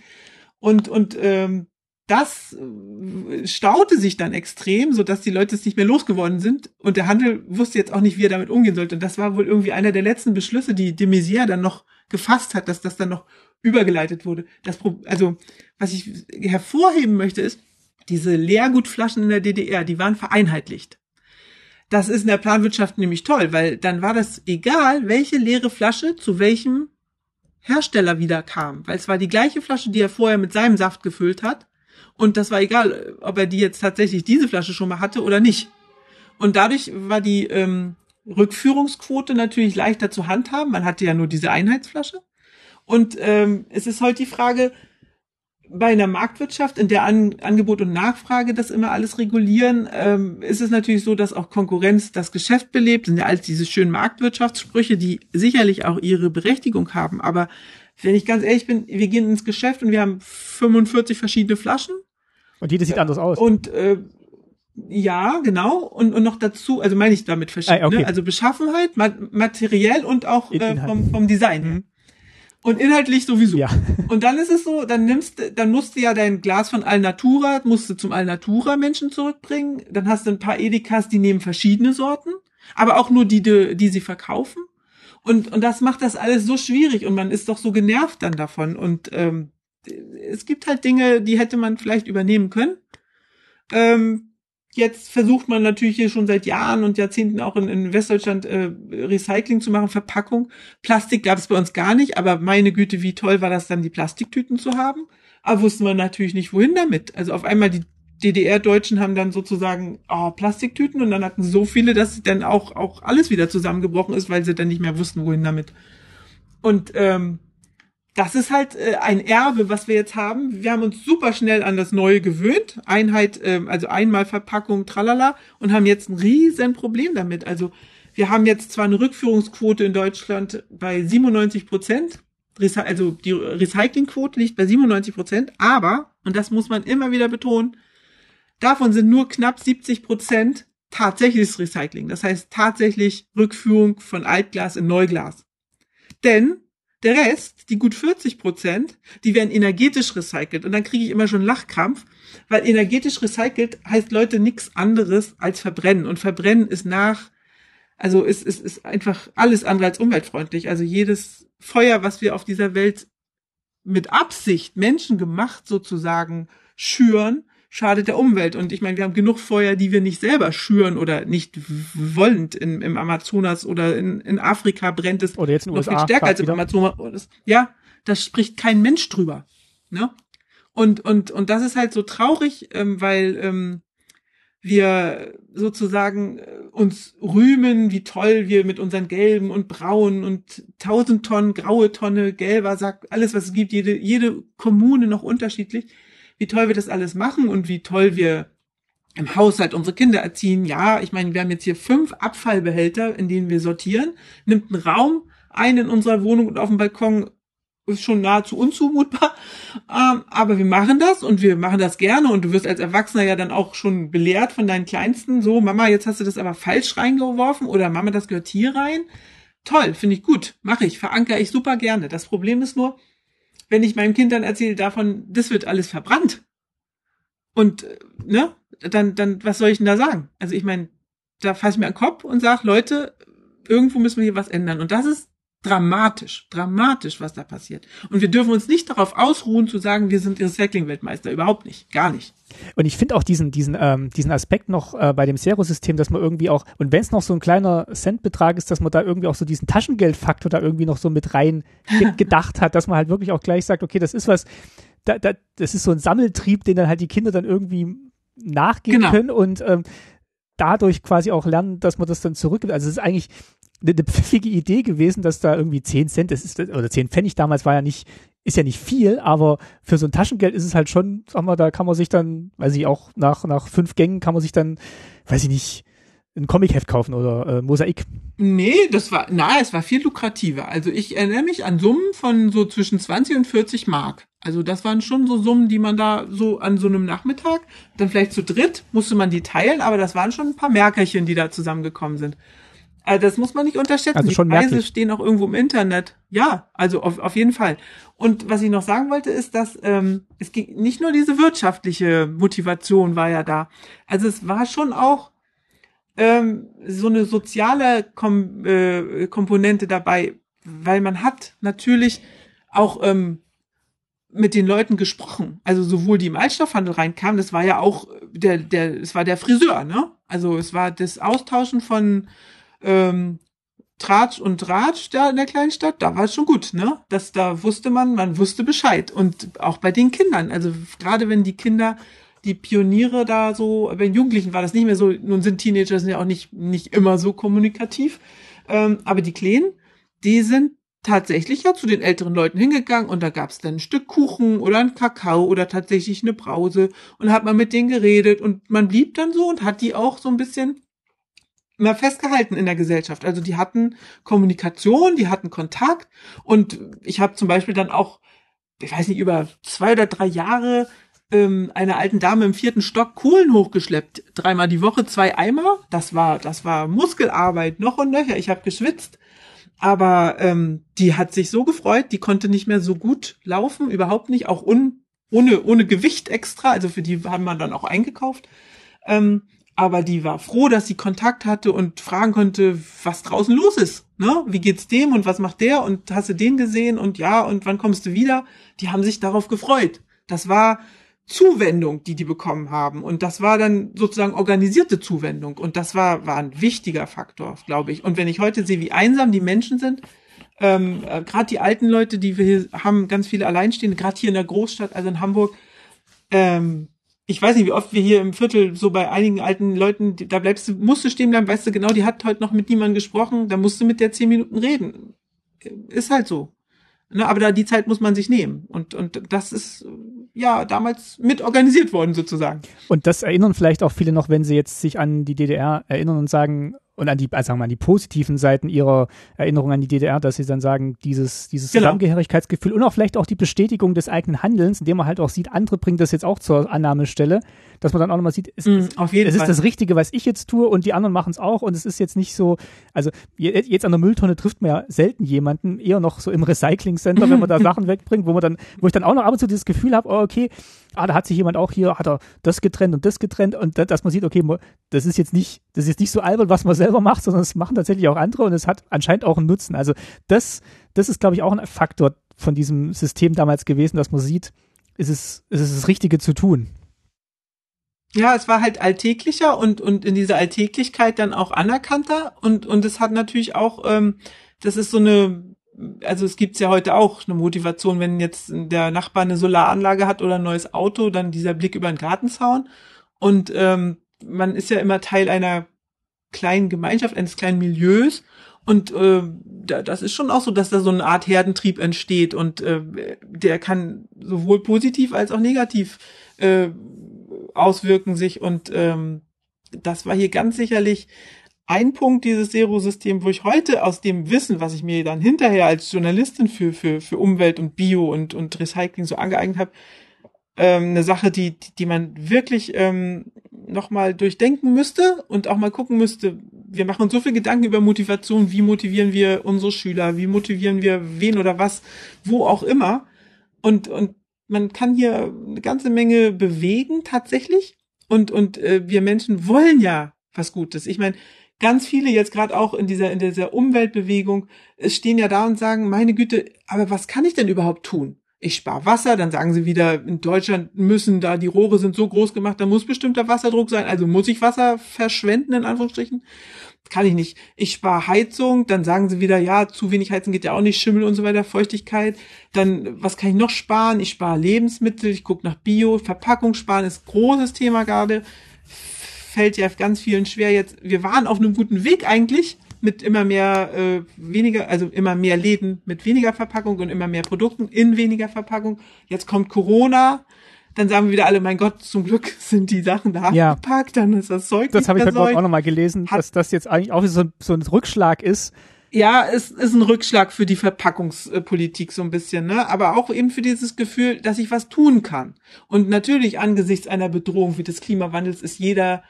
Und, und ähm, das äh, staute sich dann extrem, so dass die Leute es nicht mehr losgeworden sind und der Handel wusste jetzt auch nicht, wie er damit umgehen sollte. Und das war wohl irgendwie einer der letzten Beschlüsse, die de Maizière dann noch gefasst hat, dass das dann noch übergeleitet wurde. Das, also, was ich hervorheben möchte, ist, diese Leergutflaschen in der DDR, die waren vereinheitlicht. Das ist in der Planwirtschaft nämlich toll, weil dann war das egal, welche leere Flasche zu welchem Hersteller wieder kam, weil es war die gleiche Flasche, die er vorher mit seinem Saft gefüllt hat. Und das war egal, ob er die jetzt tatsächlich diese Flasche schon mal hatte oder nicht. Und dadurch war die ähm, Rückführungsquote natürlich leichter zu handhaben. Man hatte ja nur diese Einheitsflasche. Und ähm, es ist heute die Frage, bei einer Marktwirtschaft, in der An Angebot und Nachfrage das immer alles regulieren, ähm, ist es natürlich so, dass auch Konkurrenz das Geschäft belebt. Das sind ja alles diese schönen Marktwirtschaftssprüche, die sicherlich auch ihre Berechtigung haben. Aber wenn ich ganz ehrlich bin, wir gehen ins Geschäft und wir haben 45 verschiedene Flaschen Und jedes sieht anders aus. und äh, Ja, genau. Und, und noch dazu, also meine ich damit verschieden. Ah, okay. ne? Also Beschaffenheit, ma materiell und auch äh, vom, vom Design. Mhm. Und inhaltlich sowieso. Ja. Und dann ist es so, dann nimmst du, dann musst du ja dein Glas von Alnatura, musst du zum Alnatura Menschen zurückbringen. Dann hast du ein paar Edekas, die nehmen verschiedene Sorten, aber auch nur die, die, die sie verkaufen. Und, und das macht das alles so schwierig und man ist doch so genervt dann davon. Und ähm, es gibt halt Dinge, die hätte man vielleicht übernehmen können. Ähm, Jetzt versucht man natürlich hier schon seit Jahren und Jahrzehnten auch in, in Westdeutschland äh, Recycling zu machen, Verpackung. Plastik gab es bei uns gar nicht, aber meine Güte, wie toll war das dann, die Plastiktüten zu haben. Aber wussten wir natürlich nicht, wohin damit. Also auf einmal die DDR-Deutschen haben dann sozusagen oh, Plastiktüten und dann hatten so viele, dass dann auch, auch alles wieder zusammengebrochen ist, weil sie dann nicht mehr wussten, wohin damit. Und ähm, das ist halt äh, ein Erbe, was wir jetzt haben. Wir haben uns super schnell an das Neue gewöhnt. Einheit, äh, also einmal Verpackung, tralala, und haben jetzt ein riesen Problem damit. Also wir haben jetzt zwar eine Rückführungsquote in Deutschland bei 97 Prozent, also die Recyclingquote liegt bei 97 Prozent, aber, und das muss man immer wieder betonen, davon sind nur knapp 70 Prozent tatsächliches Recycling. Das heißt tatsächlich Rückführung von Altglas in Neuglas. Denn der Rest, die gut 40 Prozent, die werden energetisch recycelt. Und dann kriege ich immer schon Lachkrampf, weil energetisch recycelt heißt Leute nichts anderes als verbrennen. Und verbrennen ist nach, also ist, ist, ist einfach alles andere als umweltfreundlich. Also jedes Feuer, was wir auf dieser Welt mit Absicht, Menschen gemacht sozusagen, schüren, schadet der Umwelt. Und ich meine, wir haben genug Feuer, die wir nicht selber schüren oder nicht wollend in, im Amazonas oder in, in Afrika brennt es oder jetzt in noch USA viel stärker als im Amazonas. Ja, da spricht kein Mensch drüber. Ne? Und, und, und das ist halt so traurig, ähm, weil ähm, wir sozusagen äh, uns rühmen, wie toll wir mit unseren gelben und braunen und tausend Tonnen, graue Tonne, gelber Sack, alles was es gibt, jede, jede Kommune noch unterschiedlich, wie toll wir das alles machen und wie toll wir im Haushalt unsere Kinder erziehen. Ja, ich meine, wir haben jetzt hier fünf Abfallbehälter, in denen wir sortieren, nimmt einen Raum ein in unserer Wohnung und auf dem Balkon ist schon nahezu unzumutbar. Ähm, aber wir machen das und wir machen das gerne und du wirst als Erwachsener ja dann auch schon belehrt von deinen Kleinsten. So, Mama, jetzt hast du das aber falsch reingeworfen oder Mama, das gehört hier rein. Toll, finde ich gut, mache ich, verankere ich super gerne. Das Problem ist nur, wenn ich meinem Kind dann erzähle davon, das wird alles verbrannt. Und, äh, ne, dann, dann, was soll ich denn da sagen? Also ich meine, da fasse ich mir den Kopf und sage, Leute, irgendwo müssen wir hier was ändern. Und das ist dramatisch, dramatisch, was da passiert. Und wir dürfen uns nicht darauf ausruhen zu sagen, wir sind Recycling-Weltmeister. Überhaupt nicht, gar nicht. Und ich finde auch diesen, diesen, ähm, diesen Aspekt noch äh, bei dem Zero-System, dass man irgendwie auch, und wenn es noch so ein kleiner Centbetrag ist, dass man da irgendwie auch so diesen Taschengeldfaktor da irgendwie noch so mit rein ge gedacht hat, dass man halt wirklich auch gleich sagt, okay, das ist was, da, da, das ist so ein Sammeltrieb, den dann halt die Kinder dann irgendwie nachgehen genau. können und ähm, dadurch quasi auch lernen, dass man das dann zurückgibt. Also es ist eigentlich eine pfiffige Idee gewesen, dass da irgendwie 10 Cent, das ist, oder 10 Pfennig damals war ja nicht, ist ja nicht viel, aber für so ein Taschengeld ist es halt schon, sag mal, da kann man sich dann, weiß ich auch, nach, nach fünf Gängen kann man sich dann, weiß ich nicht, ein Comicheft kaufen oder äh, Mosaik. Nee, das war, na, es war viel lukrativer. Also ich erinnere mich an Summen von so zwischen 20 und 40 Mark. Also das waren schon so Summen, die man da so an so einem Nachmittag, dann vielleicht zu dritt musste man die teilen, aber das waren schon ein paar Märkerchen, die da zusammengekommen sind. Also das muss man nicht unterschätzen. Also schon Die Preise merklich. stehen auch irgendwo im Internet. Ja, also auf, auf jeden Fall. Und was ich noch sagen wollte, ist, dass ähm, es ging nicht nur diese wirtschaftliche Motivation war ja da. Also es war schon auch ähm, so eine soziale Kom äh, Komponente dabei, weil man hat natürlich auch ähm, mit den Leuten gesprochen. Also sowohl die im Altstoffhandel reinkamen, das war ja auch der, der, es war der Friseur, ne? Also es war das Austauschen von ähm, Tratsch und Tratsch da in der kleinen Stadt, da war es schon gut, ne? Das, da wusste man, man wusste Bescheid. Und auch bei den Kindern, also gerade wenn die Kinder, die Pioniere da so, bei den Jugendlichen war das nicht mehr so, nun sind Teenager sind ja auch nicht, nicht immer so kommunikativ, ähm, aber die Kleinen, die sind tatsächlich ja zu den älteren Leuten hingegangen und da gab es dann ein Stück Kuchen oder ein Kakao oder tatsächlich eine Brause und hat man mit denen geredet und man blieb dann so und hat die auch so ein bisschen immer festgehalten in der Gesellschaft. Also die hatten Kommunikation, die hatten Kontakt und ich habe zum Beispiel dann auch, ich weiß nicht, über zwei oder drei Jahre ähm, einer alten Dame im vierten Stock Kohlen hochgeschleppt. Dreimal die Woche, zwei Eimer. Das war, das war Muskelarbeit, noch und nöcher. Ich habe geschwitzt. Aber ähm, die hat sich so gefreut, die konnte nicht mehr so gut laufen, überhaupt nicht, auch un, ohne, ohne Gewicht extra. Also für die haben wir dann auch eingekauft. Ähm, aber die war froh, dass sie Kontakt hatte und fragen konnte, was draußen los ist. Ne? Wie geht's dem und was macht der und hast du den gesehen und ja und wann kommst du wieder? Die haben sich darauf gefreut. Das war Zuwendung, die die bekommen haben. Und das war dann sozusagen organisierte Zuwendung. Und das war, war ein wichtiger Faktor, glaube ich. Und wenn ich heute sehe, wie einsam die Menschen sind, ähm, äh, gerade die alten Leute, die wir hier haben, ganz viele Alleinstehende, gerade hier in der Großstadt, also in Hamburg, ähm, ich weiß nicht, wie oft wir hier im Viertel so bei einigen alten Leuten, da bleibst du, musst du stehen bleiben, weißt du genau, die hat heute noch mit niemandem gesprochen, da musst du mit der zehn Minuten reden. Ist halt so. Ne, aber da die Zeit muss man sich nehmen. Und, und das ist ja damals mit organisiert worden sozusagen. Und das erinnern vielleicht auch viele noch, wenn sie jetzt sich an die DDR erinnern und sagen, und an die, also sagen wir mal, an die positiven Seiten ihrer Erinnerung an die DDR, dass sie dann sagen, dieses, dieses genau. Zusammengehörigkeitsgefühl und auch vielleicht auch die Bestätigung des eigenen Handelns, indem man halt auch sieht, andere bringen das jetzt auch zur Annahmestelle, dass man dann auch nochmal sieht, es, mm, auf jeden es Fall. ist das Richtige, was ich jetzt tue und die anderen machen es auch und es ist jetzt nicht so, also jetzt an der Mülltonne trifft man ja selten jemanden, eher noch so im Recycling-Center, wenn man da Sachen wegbringt, wo man dann, wo ich dann auch noch ab und zu dieses Gefühl habe, oh, okay, ah, da hat sich jemand auch hier, hat er das getrennt und das getrennt und dass man sieht, okay, das ist jetzt nicht, das ist jetzt nicht so albern, was man selber macht, sondern es machen tatsächlich auch andere und es hat anscheinend auch einen Nutzen. Also das, das ist, glaube ich, auch ein Faktor von diesem System damals gewesen, dass man sieht, ist es, ist es das Richtige zu tun. Ja, es war halt alltäglicher und, und in dieser Alltäglichkeit dann auch anerkannter und, und es hat natürlich auch, ähm, das ist so eine also es gibt's ja heute auch eine Motivation, wenn jetzt der Nachbar eine Solaranlage hat oder ein neues Auto, dann dieser Blick über den Gartenzaun. Und ähm, man ist ja immer Teil einer kleinen Gemeinschaft, eines kleinen Milieus. Und äh, das ist schon auch so, dass da so eine Art Herdentrieb entsteht und äh, der kann sowohl positiv als auch negativ äh, auswirken sich. Und ähm, das war hier ganz sicherlich ein Punkt dieses Zero-System, wo ich heute aus dem Wissen, was ich mir dann hinterher als Journalistin für, für, für Umwelt und Bio und, und Recycling so angeeignet habe, ähm, eine Sache, die, die man wirklich ähm, nochmal durchdenken müsste und auch mal gucken müsste. Wir machen uns so viel Gedanken über Motivation, wie motivieren wir unsere Schüler, wie motivieren wir wen oder was, wo auch immer. Und, und man kann hier eine ganze Menge bewegen tatsächlich. Und, und äh, wir Menschen wollen ja was Gutes. Ich meine, ganz viele jetzt gerade auch in dieser, in dieser Umweltbewegung stehen ja da und sagen, meine Güte, aber was kann ich denn überhaupt tun? Ich spare Wasser, dann sagen sie wieder, in Deutschland müssen da, die Rohre sind so groß gemacht, da muss bestimmter Wasserdruck sein, also muss ich Wasser verschwenden, in Anführungsstrichen. Kann ich nicht. Ich spare Heizung, dann sagen sie wieder, ja, zu wenig Heizen geht ja auch nicht, Schimmel und so weiter, Feuchtigkeit. Dann, was kann ich noch sparen? Ich spare Lebensmittel, ich gucke nach Bio, Verpackung sparen ist großes Thema gerade fällt ja ganz vielen schwer jetzt. Wir waren auf einem guten Weg eigentlich mit immer mehr äh, weniger, also immer mehr Läden mit weniger Verpackung und immer mehr Produkten in weniger Verpackung. Jetzt kommt Corona, dann sagen wir wieder alle, mein Gott, zum Glück sind die Sachen da ja. gepackt, dann ist das Zeug Das habe ich heute auch nochmal gelesen, Hat, dass das jetzt eigentlich auch so, so ein Rückschlag ist. Ja, es ist ein Rückschlag für die Verpackungspolitik so ein bisschen, ne? Aber auch eben für dieses Gefühl, dass ich was tun kann. Und natürlich angesichts einer Bedrohung wie des Klimawandels ist jeder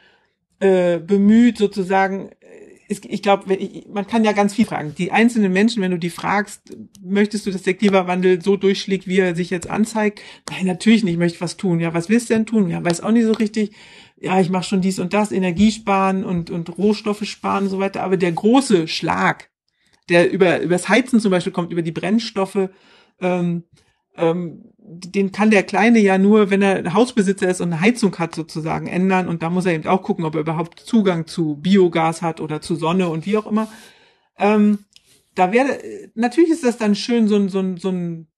äh, bemüht, sozusagen, äh, ich glaube, man kann ja ganz viel fragen. Die einzelnen Menschen, wenn du die fragst, möchtest du, dass der Klimawandel so durchschlägt, wie er sich jetzt anzeigt? Nein, natürlich nicht, ich möchte was tun. Ja, was willst du denn tun? Ja, weiß auch nicht so richtig. Ja, ich mache schon dies und das, Energie sparen und, und Rohstoffe sparen und so weiter. Aber der große Schlag, der über, über das Heizen zum Beispiel kommt, über die Brennstoffe, ähm, ähm, den kann der Kleine ja nur, wenn er Hausbesitzer ist und eine Heizung hat, sozusagen ändern. Und da muss er eben auch gucken, ob er überhaupt Zugang zu Biogas hat oder zu Sonne und wie auch immer. Ähm, da wäre, natürlich ist das dann schön, so ein, so ein, so ein,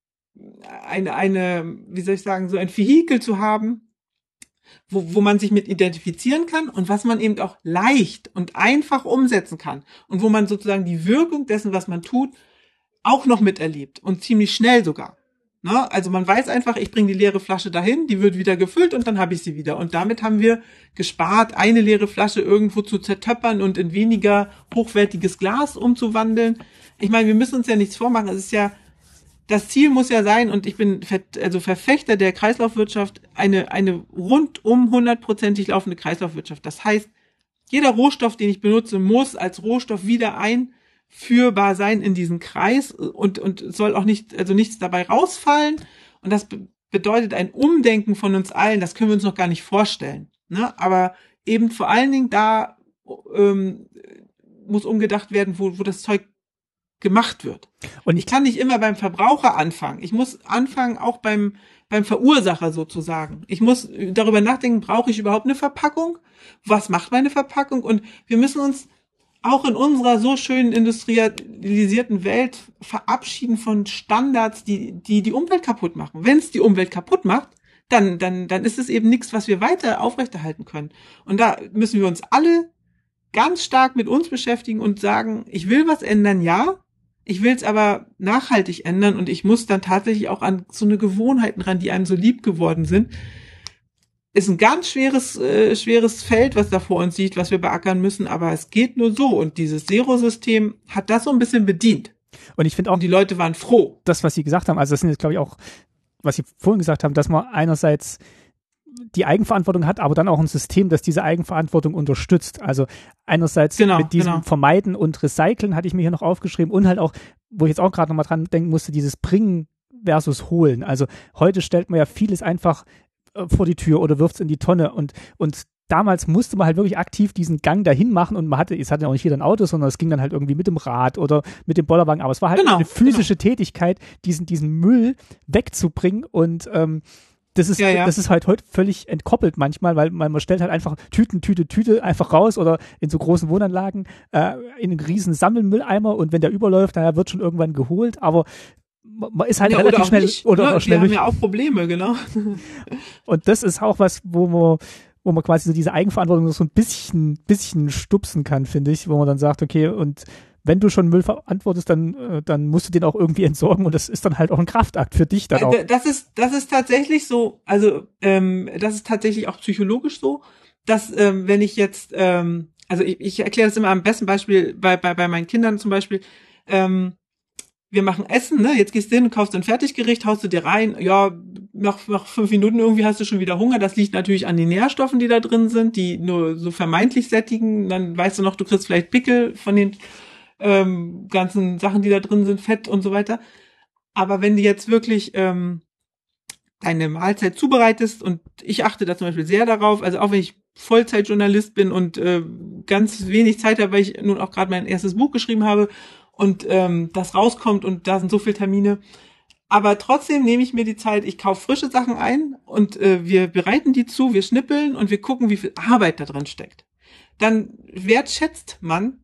eine, eine, wie soll ich sagen, so ein Vehikel zu haben, wo, wo man sich mit identifizieren kann und was man eben auch leicht und einfach umsetzen kann und wo man sozusagen die Wirkung dessen, was man tut, auch noch miterlebt und ziemlich schnell sogar. Ne? Also man weiß einfach, ich bringe die leere Flasche dahin, die wird wieder gefüllt und dann habe ich sie wieder. Und damit haben wir gespart, eine leere Flasche irgendwo zu zertöppern und in weniger hochwertiges Glas umzuwandeln. Ich meine, wir müssen uns ja nichts vormachen. Es ist ja das Ziel muss ja sein, und ich bin also Verfechter der Kreislaufwirtschaft, eine, eine rundum hundertprozentig laufende Kreislaufwirtschaft. Das heißt, jeder Rohstoff, den ich benutze, muss als Rohstoff wieder einführbar sein in diesen Kreis und, und soll auch nicht, also nichts dabei rausfallen. Und das bedeutet ein Umdenken von uns allen. Das können wir uns noch gar nicht vorstellen. Ne? Aber eben vor allen Dingen da ähm, muss umgedacht werden, wo, wo das Zeug gemacht wird. Und ich kann nicht immer beim Verbraucher anfangen. Ich muss anfangen auch beim beim Verursacher sozusagen. Ich muss darüber nachdenken, brauche ich überhaupt eine Verpackung? Was macht meine Verpackung? Und wir müssen uns auch in unserer so schönen industrialisierten Welt verabschieden von Standards, die die, die Umwelt kaputt machen. Wenn es die Umwelt kaputt macht, dann, dann, dann ist es eben nichts, was wir weiter aufrechterhalten können. Und da müssen wir uns alle ganz stark mit uns beschäftigen und sagen, ich will was ändern, ja, ich will es aber nachhaltig ändern und ich muss dann tatsächlich auch an so eine Gewohnheiten ran, die einem so lieb geworden sind. Ist ein ganz schweres, äh, schweres Feld, was da vor uns liegt, was wir beackern müssen, aber es geht nur so und dieses Zero-System hat das so ein bisschen bedient. Und ich finde auch, und die Leute waren froh. Das, was Sie gesagt haben, also das sind jetzt, glaube ich, auch, was Sie vorhin gesagt haben, dass man einerseits die Eigenverantwortung hat, aber dann auch ein System, das diese Eigenverantwortung unterstützt. Also einerseits genau, mit diesem genau. Vermeiden und Recyceln hatte ich mir hier noch aufgeschrieben und halt auch, wo ich jetzt auch gerade nochmal dran denken musste, dieses Bringen versus Holen. Also heute stellt man ja vieles einfach vor die Tür oder wirft es in die Tonne. Und, und damals musste man halt wirklich aktiv diesen Gang dahin machen und man hatte, es hatte ja auch nicht jeder ein Auto, sondern es ging dann halt irgendwie mit dem Rad oder mit dem Bollerwagen, aber es war halt genau, eine physische genau. Tätigkeit, diesen, diesen Müll wegzubringen. Und ähm, das ist, ja, ja. das ist halt heute völlig entkoppelt manchmal, weil man, man stellt halt einfach Tüten, Tüte, Tüte einfach raus oder in so großen Wohnanlagen äh, in einen riesen Sammelmülleimer. Und wenn der überläuft, dann wird schon irgendwann geholt, aber man ist halt ja, relativ schnell nicht, oder, ne? schnell. Wir haben ja auch Probleme, genau. und das ist auch was, wo man wo man quasi so diese Eigenverantwortung so ein bisschen, bisschen stupsen kann, finde ich, wo man dann sagt, okay, und wenn du schon Müll verantwortest, dann, äh, dann musst du den auch irgendwie entsorgen und das ist dann halt auch ein Kraftakt für dich dann äh, auch. Das ist, das ist tatsächlich so, also ähm, das ist tatsächlich auch psychologisch so, dass ähm, wenn ich jetzt, ähm, also ich, ich erkläre das immer am besten Beispiel bei, bei, bei meinen Kindern zum Beispiel, ähm, wir machen Essen, ne? Jetzt gehst du hin kaufst ein Fertiggericht, haust du dir rein, ja, nach, nach fünf Minuten irgendwie hast du schon wieder Hunger. Das liegt natürlich an den Nährstoffen, die da drin sind, die nur so vermeintlich sättigen. Dann weißt du noch, du kriegst vielleicht Pickel von den ähm, ganzen Sachen, die da drin sind, Fett und so weiter. Aber wenn du jetzt wirklich ähm, deine Mahlzeit zubereitest und ich achte da zum Beispiel sehr darauf, also auch wenn ich Vollzeitjournalist bin und äh, ganz wenig Zeit habe, weil ich nun auch gerade mein erstes Buch geschrieben habe und ähm, das rauskommt und da sind so viele Termine. Aber trotzdem nehme ich mir die Zeit, ich kaufe frische Sachen ein und äh, wir bereiten die zu, wir schnippeln und wir gucken, wie viel Arbeit da drin steckt. Dann wertschätzt man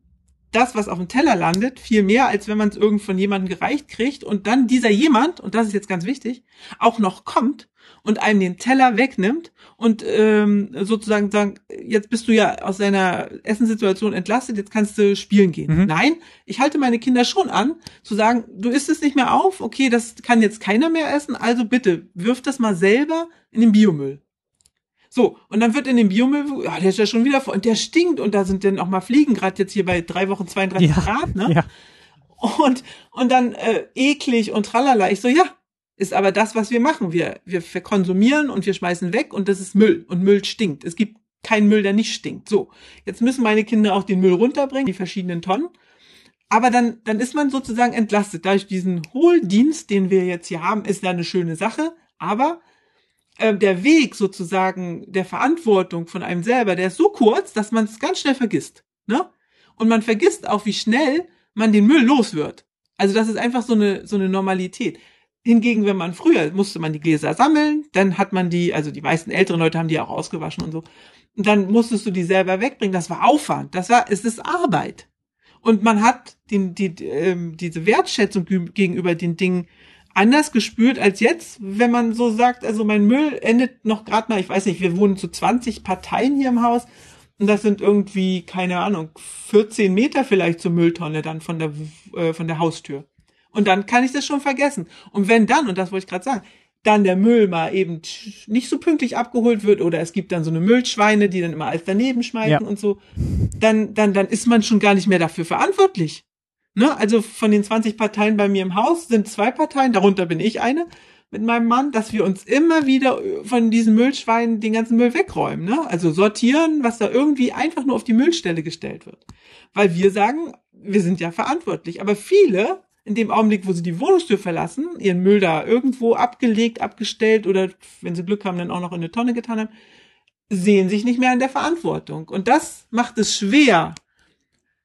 das, was auf dem Teller landet, viel mehr, als wenn man es irgend von jemandem gereicht kriegt und dann dieser jemand, und das ist jetzt ganz wichtig, auch noch kommt und einem den Teller wegnimmt und ähm, sozusagen sagen, jetzt bist du ja aus deiner Essenssituation entlastet, jetzt kannst du spielen gehen. Mhm. Nein, ich halte meine Kinder schon an, zu sagen, du isst es nicht mehr auf, okay, das kann jetzt keiner mehr essen, also bitte, wirf das mal selber in den Biomüll. So, und dann wird in dem Biomüll, ja, der ist ja schon wieder voll, und der stinkt, und da sind dann auch mal Fliegen, gerade jetzt hier bei drei Wochen 32 ja, Grad, ne? Ja. Und, und dann äh, eklig und tralala. Ich so, ja, ist aber das, was wir machen. Wir, wir konsumieren und wir schmeißen weg und das ist Müll. Und Müll stinkt. Es gibt keinen Müll, der nicht stinkt. So, jetzt müssen meine Kinder auch den Müll runterbringen, die verschiedenen Tonnen. Aber dann, dann ist man sozusagen entlastet. Durch diesen Hohldienst, den wir jetzt hier haben, ist ja eine schöne Sache. Aber äh, der Weg sozusagen der Verantwortung von einem selber, der ist so kurz, dass man es ganz schnell vergisst. Ne? Und man vergisst auch, wie schnell man den Müll los wird. Also das ist einfach so eine, so eine Normalität. Hingegen, wenn man früher musste man die Gläser sammeln, dann hat man die, also die meisten älteren Leute haben die auch ausgewaschen und so. Und dann musstest du die selber wegbringen. Das war Aufwand. Das war, es ist Arbeit. Und man hat den, die, ähm, diese Wertschätzung gegenüber den Dingen anders gespürt als jetzt, wenn man so sagt, also mein Müll endet noch gerade mal, ich weiß nicht, wir wohnen zu 20 Parteien hier im Haus und das sind irgendwie, keine Ahnung, 14 Meter vielleicht zur Mülltonne dann von der, äh, von der Haustür. Und dann kann ich das schon vergessen. Und wenn dann, und das wollte ich gerade sagen, dann der Müll mal eben nicht so pünktlich abgeholt wird oder es gibt dann so eine Müllschweine, die dann immer alles daneben schmeißen ja. und so, dann, dann, dann ist man schon gar nicht mehr dafür verantwortlich. Ne? Also von den 20 Parteien bei mir im Haus sind zwei Parteien, darunter bin ich eine, mit meinem Mann, dass wir uns immer wieder von diesen Müllschweinen den ganzen Müll wegräumen. Ne? Also sortieren, was da irgendwie einfach nur auf die Müllstelle gestellt wird. Weil wir sagen, wir sind ja verantwortlich. Aber viele, in dem Augenblick, wo sie die Wohnungstür verlassen, ihren Müll da irgendwo abgelegt, abgestellt oder wenn sie Glück haben, dann auch noch in eine Tonne getan haben, sehen sich nicht mehr in der Verantwortung. Und das macht es schwer,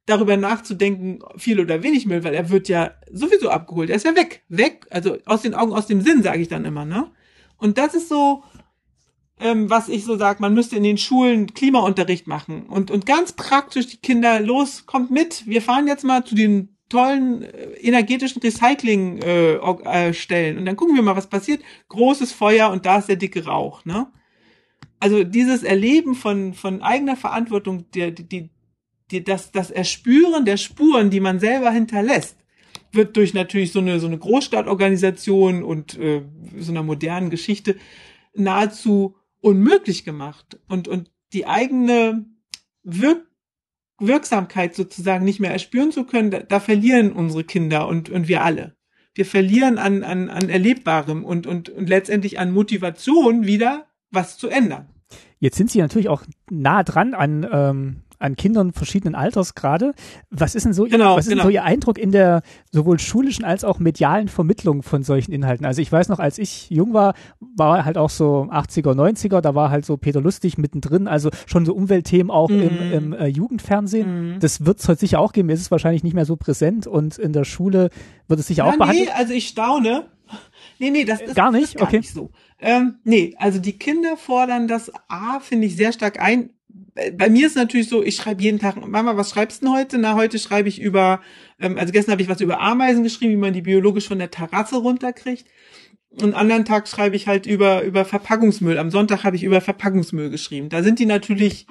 darüber nachzudenken, viel oder wenig Müll, weil er wird ja sowieso abgeholt. Er ist ja weg. Weg. Also aus den Augen, aus dem Sinn, sage ich dann immer, ne? Und das ist so, ähm, was ich so sage, man müsste in den Schulen Klimaunterricht machen und, und ganz praktisch die Kinder, los, kommt mit, wir fahren jetzt mal zu den tollen äh, energetischen Recycling äh, äh, und dann gucken wir mal, was passiert. Großes Feuer und da ist der dicke Rauch, ne? Also dieses Erleben von, von eigener Verantwortung, der, die, die, das, das Erspüren der Spuren, die man selber hinterlässt, wird durch natürlich so eine, so eine Großstadtorganisation und äh, so einer modernen Geschichte nahezu unmöglich gemacht und, und die eigene Wirk Wirksamkeit sozusagen nicht mehr erspüren zu können, da, da verlieren unsere Kinder und, und wir alle. Wir verlieren an, an, an Erlebbarem und, und, und letztendlich an Motivation wieder was zu ändern. Jetzt sind Sie natürlich auch nah dran an ähm, an Kindern verschiedenen Alters gerade. Was ist denn so, genau, was ist genau. denn so Ihr Eindruck in der sowohl schulischen als auch medialen Vermittlung von solchen Inhalten? Also ich weiß noch, als ich jung war, war halt auch so 80er, 90er, da war halt so Peter Lustig mittendrin, also schon so Umweltthemen auch mhm. im, im äh, Jugendfernsehen. Mhm. Das wird es heute sicher auch geben, ist es wahrscheinlich nicht mehr so präsent und in der Schule wird es sicher ja, auch behandelt. Nee, also ich staune. Nee, nee, das ist gar nicht, gar okay. nicht so. Ähm, nee, also die Kinder fordern das A, finde ich, sehr stark ein bei mir ist natürlich so, ich schreibe jeden Tag, Mama, was schreibst du denn heute? Na, heute schreibe ich über, ähm, also gestern habe ich was über Ameisen geschrieben, wie man die biologisch von der Terrasse runterkriegt. Und anderen Tag schreibe ich halt über, über Verpackungsmüll. Am Sonntag habe ich über Verpackungsmüll geschrieben. Da sind die natürlich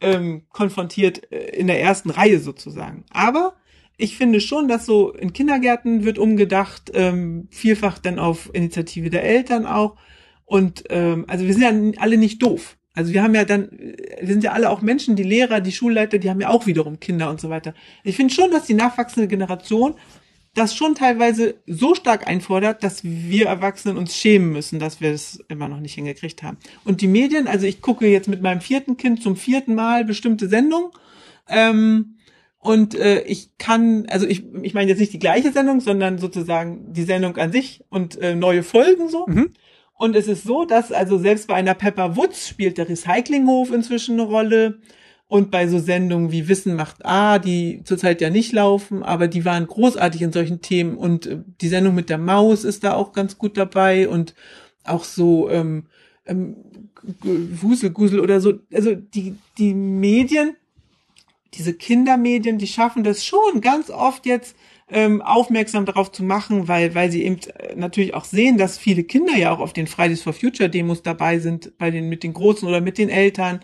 ähm, konfrontiert äh, in der ersten Reihe sozusagen. Aber ich finde schon, dass so in Kindergärten wird umgedacht, ähm, vielfach dann auf Initiative der Eltern auch. Und ähm, also wir sind ja alle nicht doof. Also wir haben ja dann, wir sind ja alle auch Menschen, die Lehrer, die Schulleiter, die haben ja auch wiederum Kinder und so weiter. Ich finde schon, dass die nachwachsende Generation das schon teilweise so stark einfordert, dass wir Erwachsenen uns schämen müssen, dass wir es immer noch nicht hingekriegt haben. Und die Medien, also ich gucke jetzt mit meinem vierten Kind zum vierten Mal bestimmte Sendungen. Ähm, und äh, ich kann, also ich, ich meine jetzt nicht die gleiche Sendung, sondern sozusagen die Sendung an sich und äh, neue Folgen so. Mhm. Und es ist so, dass also selbst bei einer Pepper Woods spielt der Recyclinghof inzwischen eine Rolle. Und bei so Sendungen wie Wissen macht A, die zurzeit ja nicht laufen, aber die waren großartig in solchen Themen. Und äh, die Sendung mit der Maus ist da auch ganz gut dabei und auch so ähm, ähm, Wuselgusel oder so. Also die, die Medien, diese Kindermedien, die schaffen das schon ganz oft jetzt ähm, aufmerksam darauf zu machen, weil, weil sie eben äh, natürlich auch sehen, dass viele Kinder ja auch auf den Fridays for Future Demos dabei sind, bei den, mit den Großen oder mit den Eltern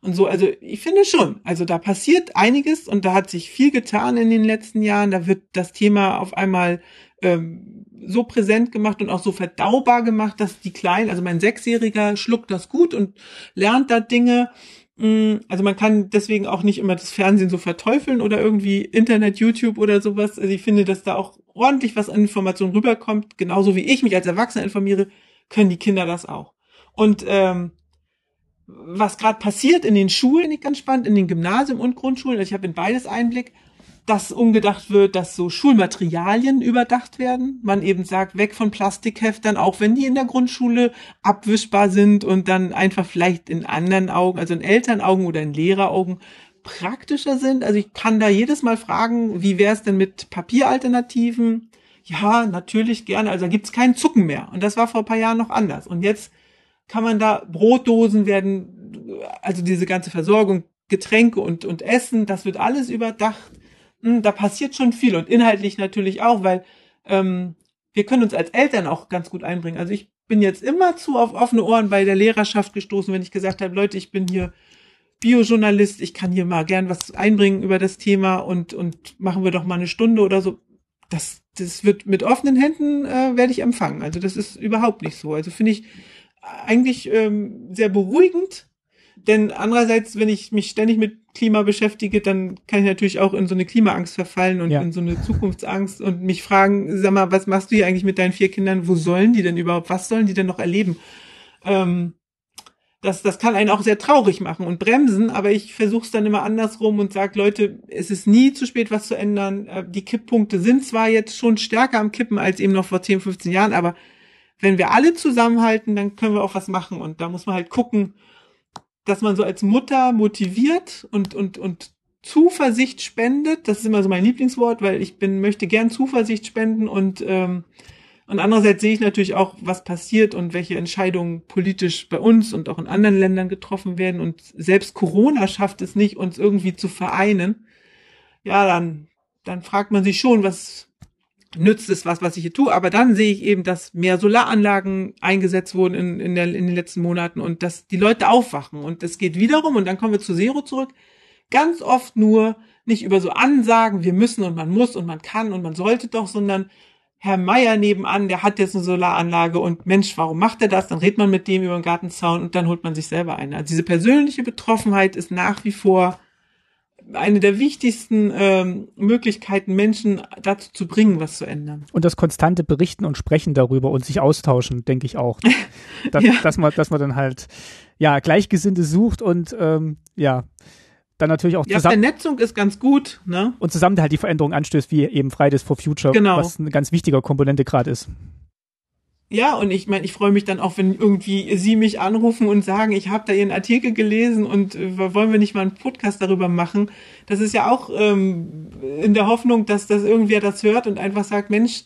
und so. Also ich finde schon, also da passiert einiges und da hat sich viel getan in den letzten Jahren. Da wird das Thema auf einmal ähm, so präsent gemacht und auch so verdaubar gemacht, dass die Kleinen, also mein Sechsjähriger schluckt das gut und lernt da Dinge also man kann deswegen auch nicht immer das Fernsehen so verteufeln oder irgendwie Internet, YouTube oder sowas. Also ich finde, dass da auch ordentlich was an Informationen rüberkommt. Genauso wie ich mich als Erwachsener informiere, können die Kinder das auch. Und ähm, was gerade passiert in den Schulen, ich ganz spannend, in den Gymnasien und Grundschulen. Also ich habe in beides Einblick dass umgedacht wird, dass so Schulmaterialien überdacht werden. Man eben sagt, weg von Plastikheftern, auch wenn die in der Grundschule abwischbar sind und dann einfach vielleicht in anderen Augen, also in Elternaugen oder in Lehreraugen praktischer sind. Also ich kann da jedes Mal fragen, wie wäre es denn mit Papieralternativen? Ja, natürlich gerne. Also da gibt's keinen Zucken mehr. Und das war vor ein paar Jahren noch anders. Und jetzt kann man da Brotdosen werden, also diese ganze Versorgung, Getränke und, und Essen, das wird alles überdacht. Hm, da passiert schon viel und inhaltlich natürlich auch, weil ähm, wir können uns als Eltern auch ganz gut einbringen. Also ich bin jetzt immer zu auf offene Ohren bei der Lehrerschaft gestoßen, wenn ich gesagt habe, Leute, ich bin hier Biojournalist, ich kann hier mal gern was einbringen über das Thema und und machen wir doch mal eine Stunde oder so. Das das wird mit offenen Händen äh, werde ich empfangen. Also das ist überhaupt nicht so. Also finde ich eigentlich ähm, sehr beruhigend, Denn andererseits, wenn ich mich ständig mit Klima beschäftige, dann kann ich natürlich auch in so eine Klimaangst verfallen und ja. in so eine Zukunftsangst und mich fragen, sag mal, was machst du hier eigentlich mit deinen vier Kindern? Wo sollen die denn überhaupt? Was sollen die denn noch erleben? Ähm, das, das kann einen auch sehr traurig machen und bremsen, aber ich versuche es dann immer andersrum und sage, Leute, es ist nie zu spät, was zu ändern. Äh, die Kipppunkte sind zwar jetzt schon stärker am Kippen als eben noch vor 10, 15 Jahren, aber wenn wir alle zusammenhalten, dann können wir auch was machen. Und da muss man halt gucken, dass man so als Mutter motiviert und, und, und Zuversicht spendet. Das ist immer so mein Lieblingswort, weil ich bin, möchte gern Zuversicht spenden und ähm, und andererseits sehe ich natürlich auch, was passiert und welche Entscheidungen politisch bei uns und auch in anderen Ländern getroffen werden. Und selbst Corona schafft es nicht, uns irgendwie zu vereinen. Ja, dann, dann fragt man sich schon, was nützt es was, was ich hier tue. Aber dann sehe ich eben, dass mehr Solaranlagen eingesetzt wurden in, in, der, in den letzten Monaten und dass die Leute aufwachen. Und es geht wiederum, und dann kommen wir zu Zero zurück, ganz oft nur nicht über so Ansagen, wir müssen und man muss und man kann und man sollte doch, sondern Herr Meier nebenan, der hat jetzt eine Solaranlage und Mensch, warum macht er das? Dann redet man mit dem über den Gartenzaun und dann holt man sich selber ein. Also diese persönliche Betroffenheit ist nach wie vor eine der wichtigsten ähm, Möglichkeiten, Menschen dazu zu bringen, was zu ändern. Und das konstante Berichten und Sprechen darüber und sich austauschen, denke ich auch. dass, ja. dass, man, dass man dann halt ja Gleichgesinnte sucht und ähm, ja dann natürlich auch ja, zusammen. Vernetzung ist ganz gut, ne? Und zusammen halt die Veränderung anstößt, wie eben Fridays for Future, genau. was eine ganz wichtige Komponente gerade ist. Ja, und ich meine, ich freue mich dann auch, wenn irgendwie Sie mich anrufen und sagen, ich habe da Ihren Artikel gelesen und äh, wollen wir nicht mal einen Podcast darüber machen. Das ist ja auch ähm, in der Hoffnung, dass das irgendwer das hört und einfach sagt, Mensch,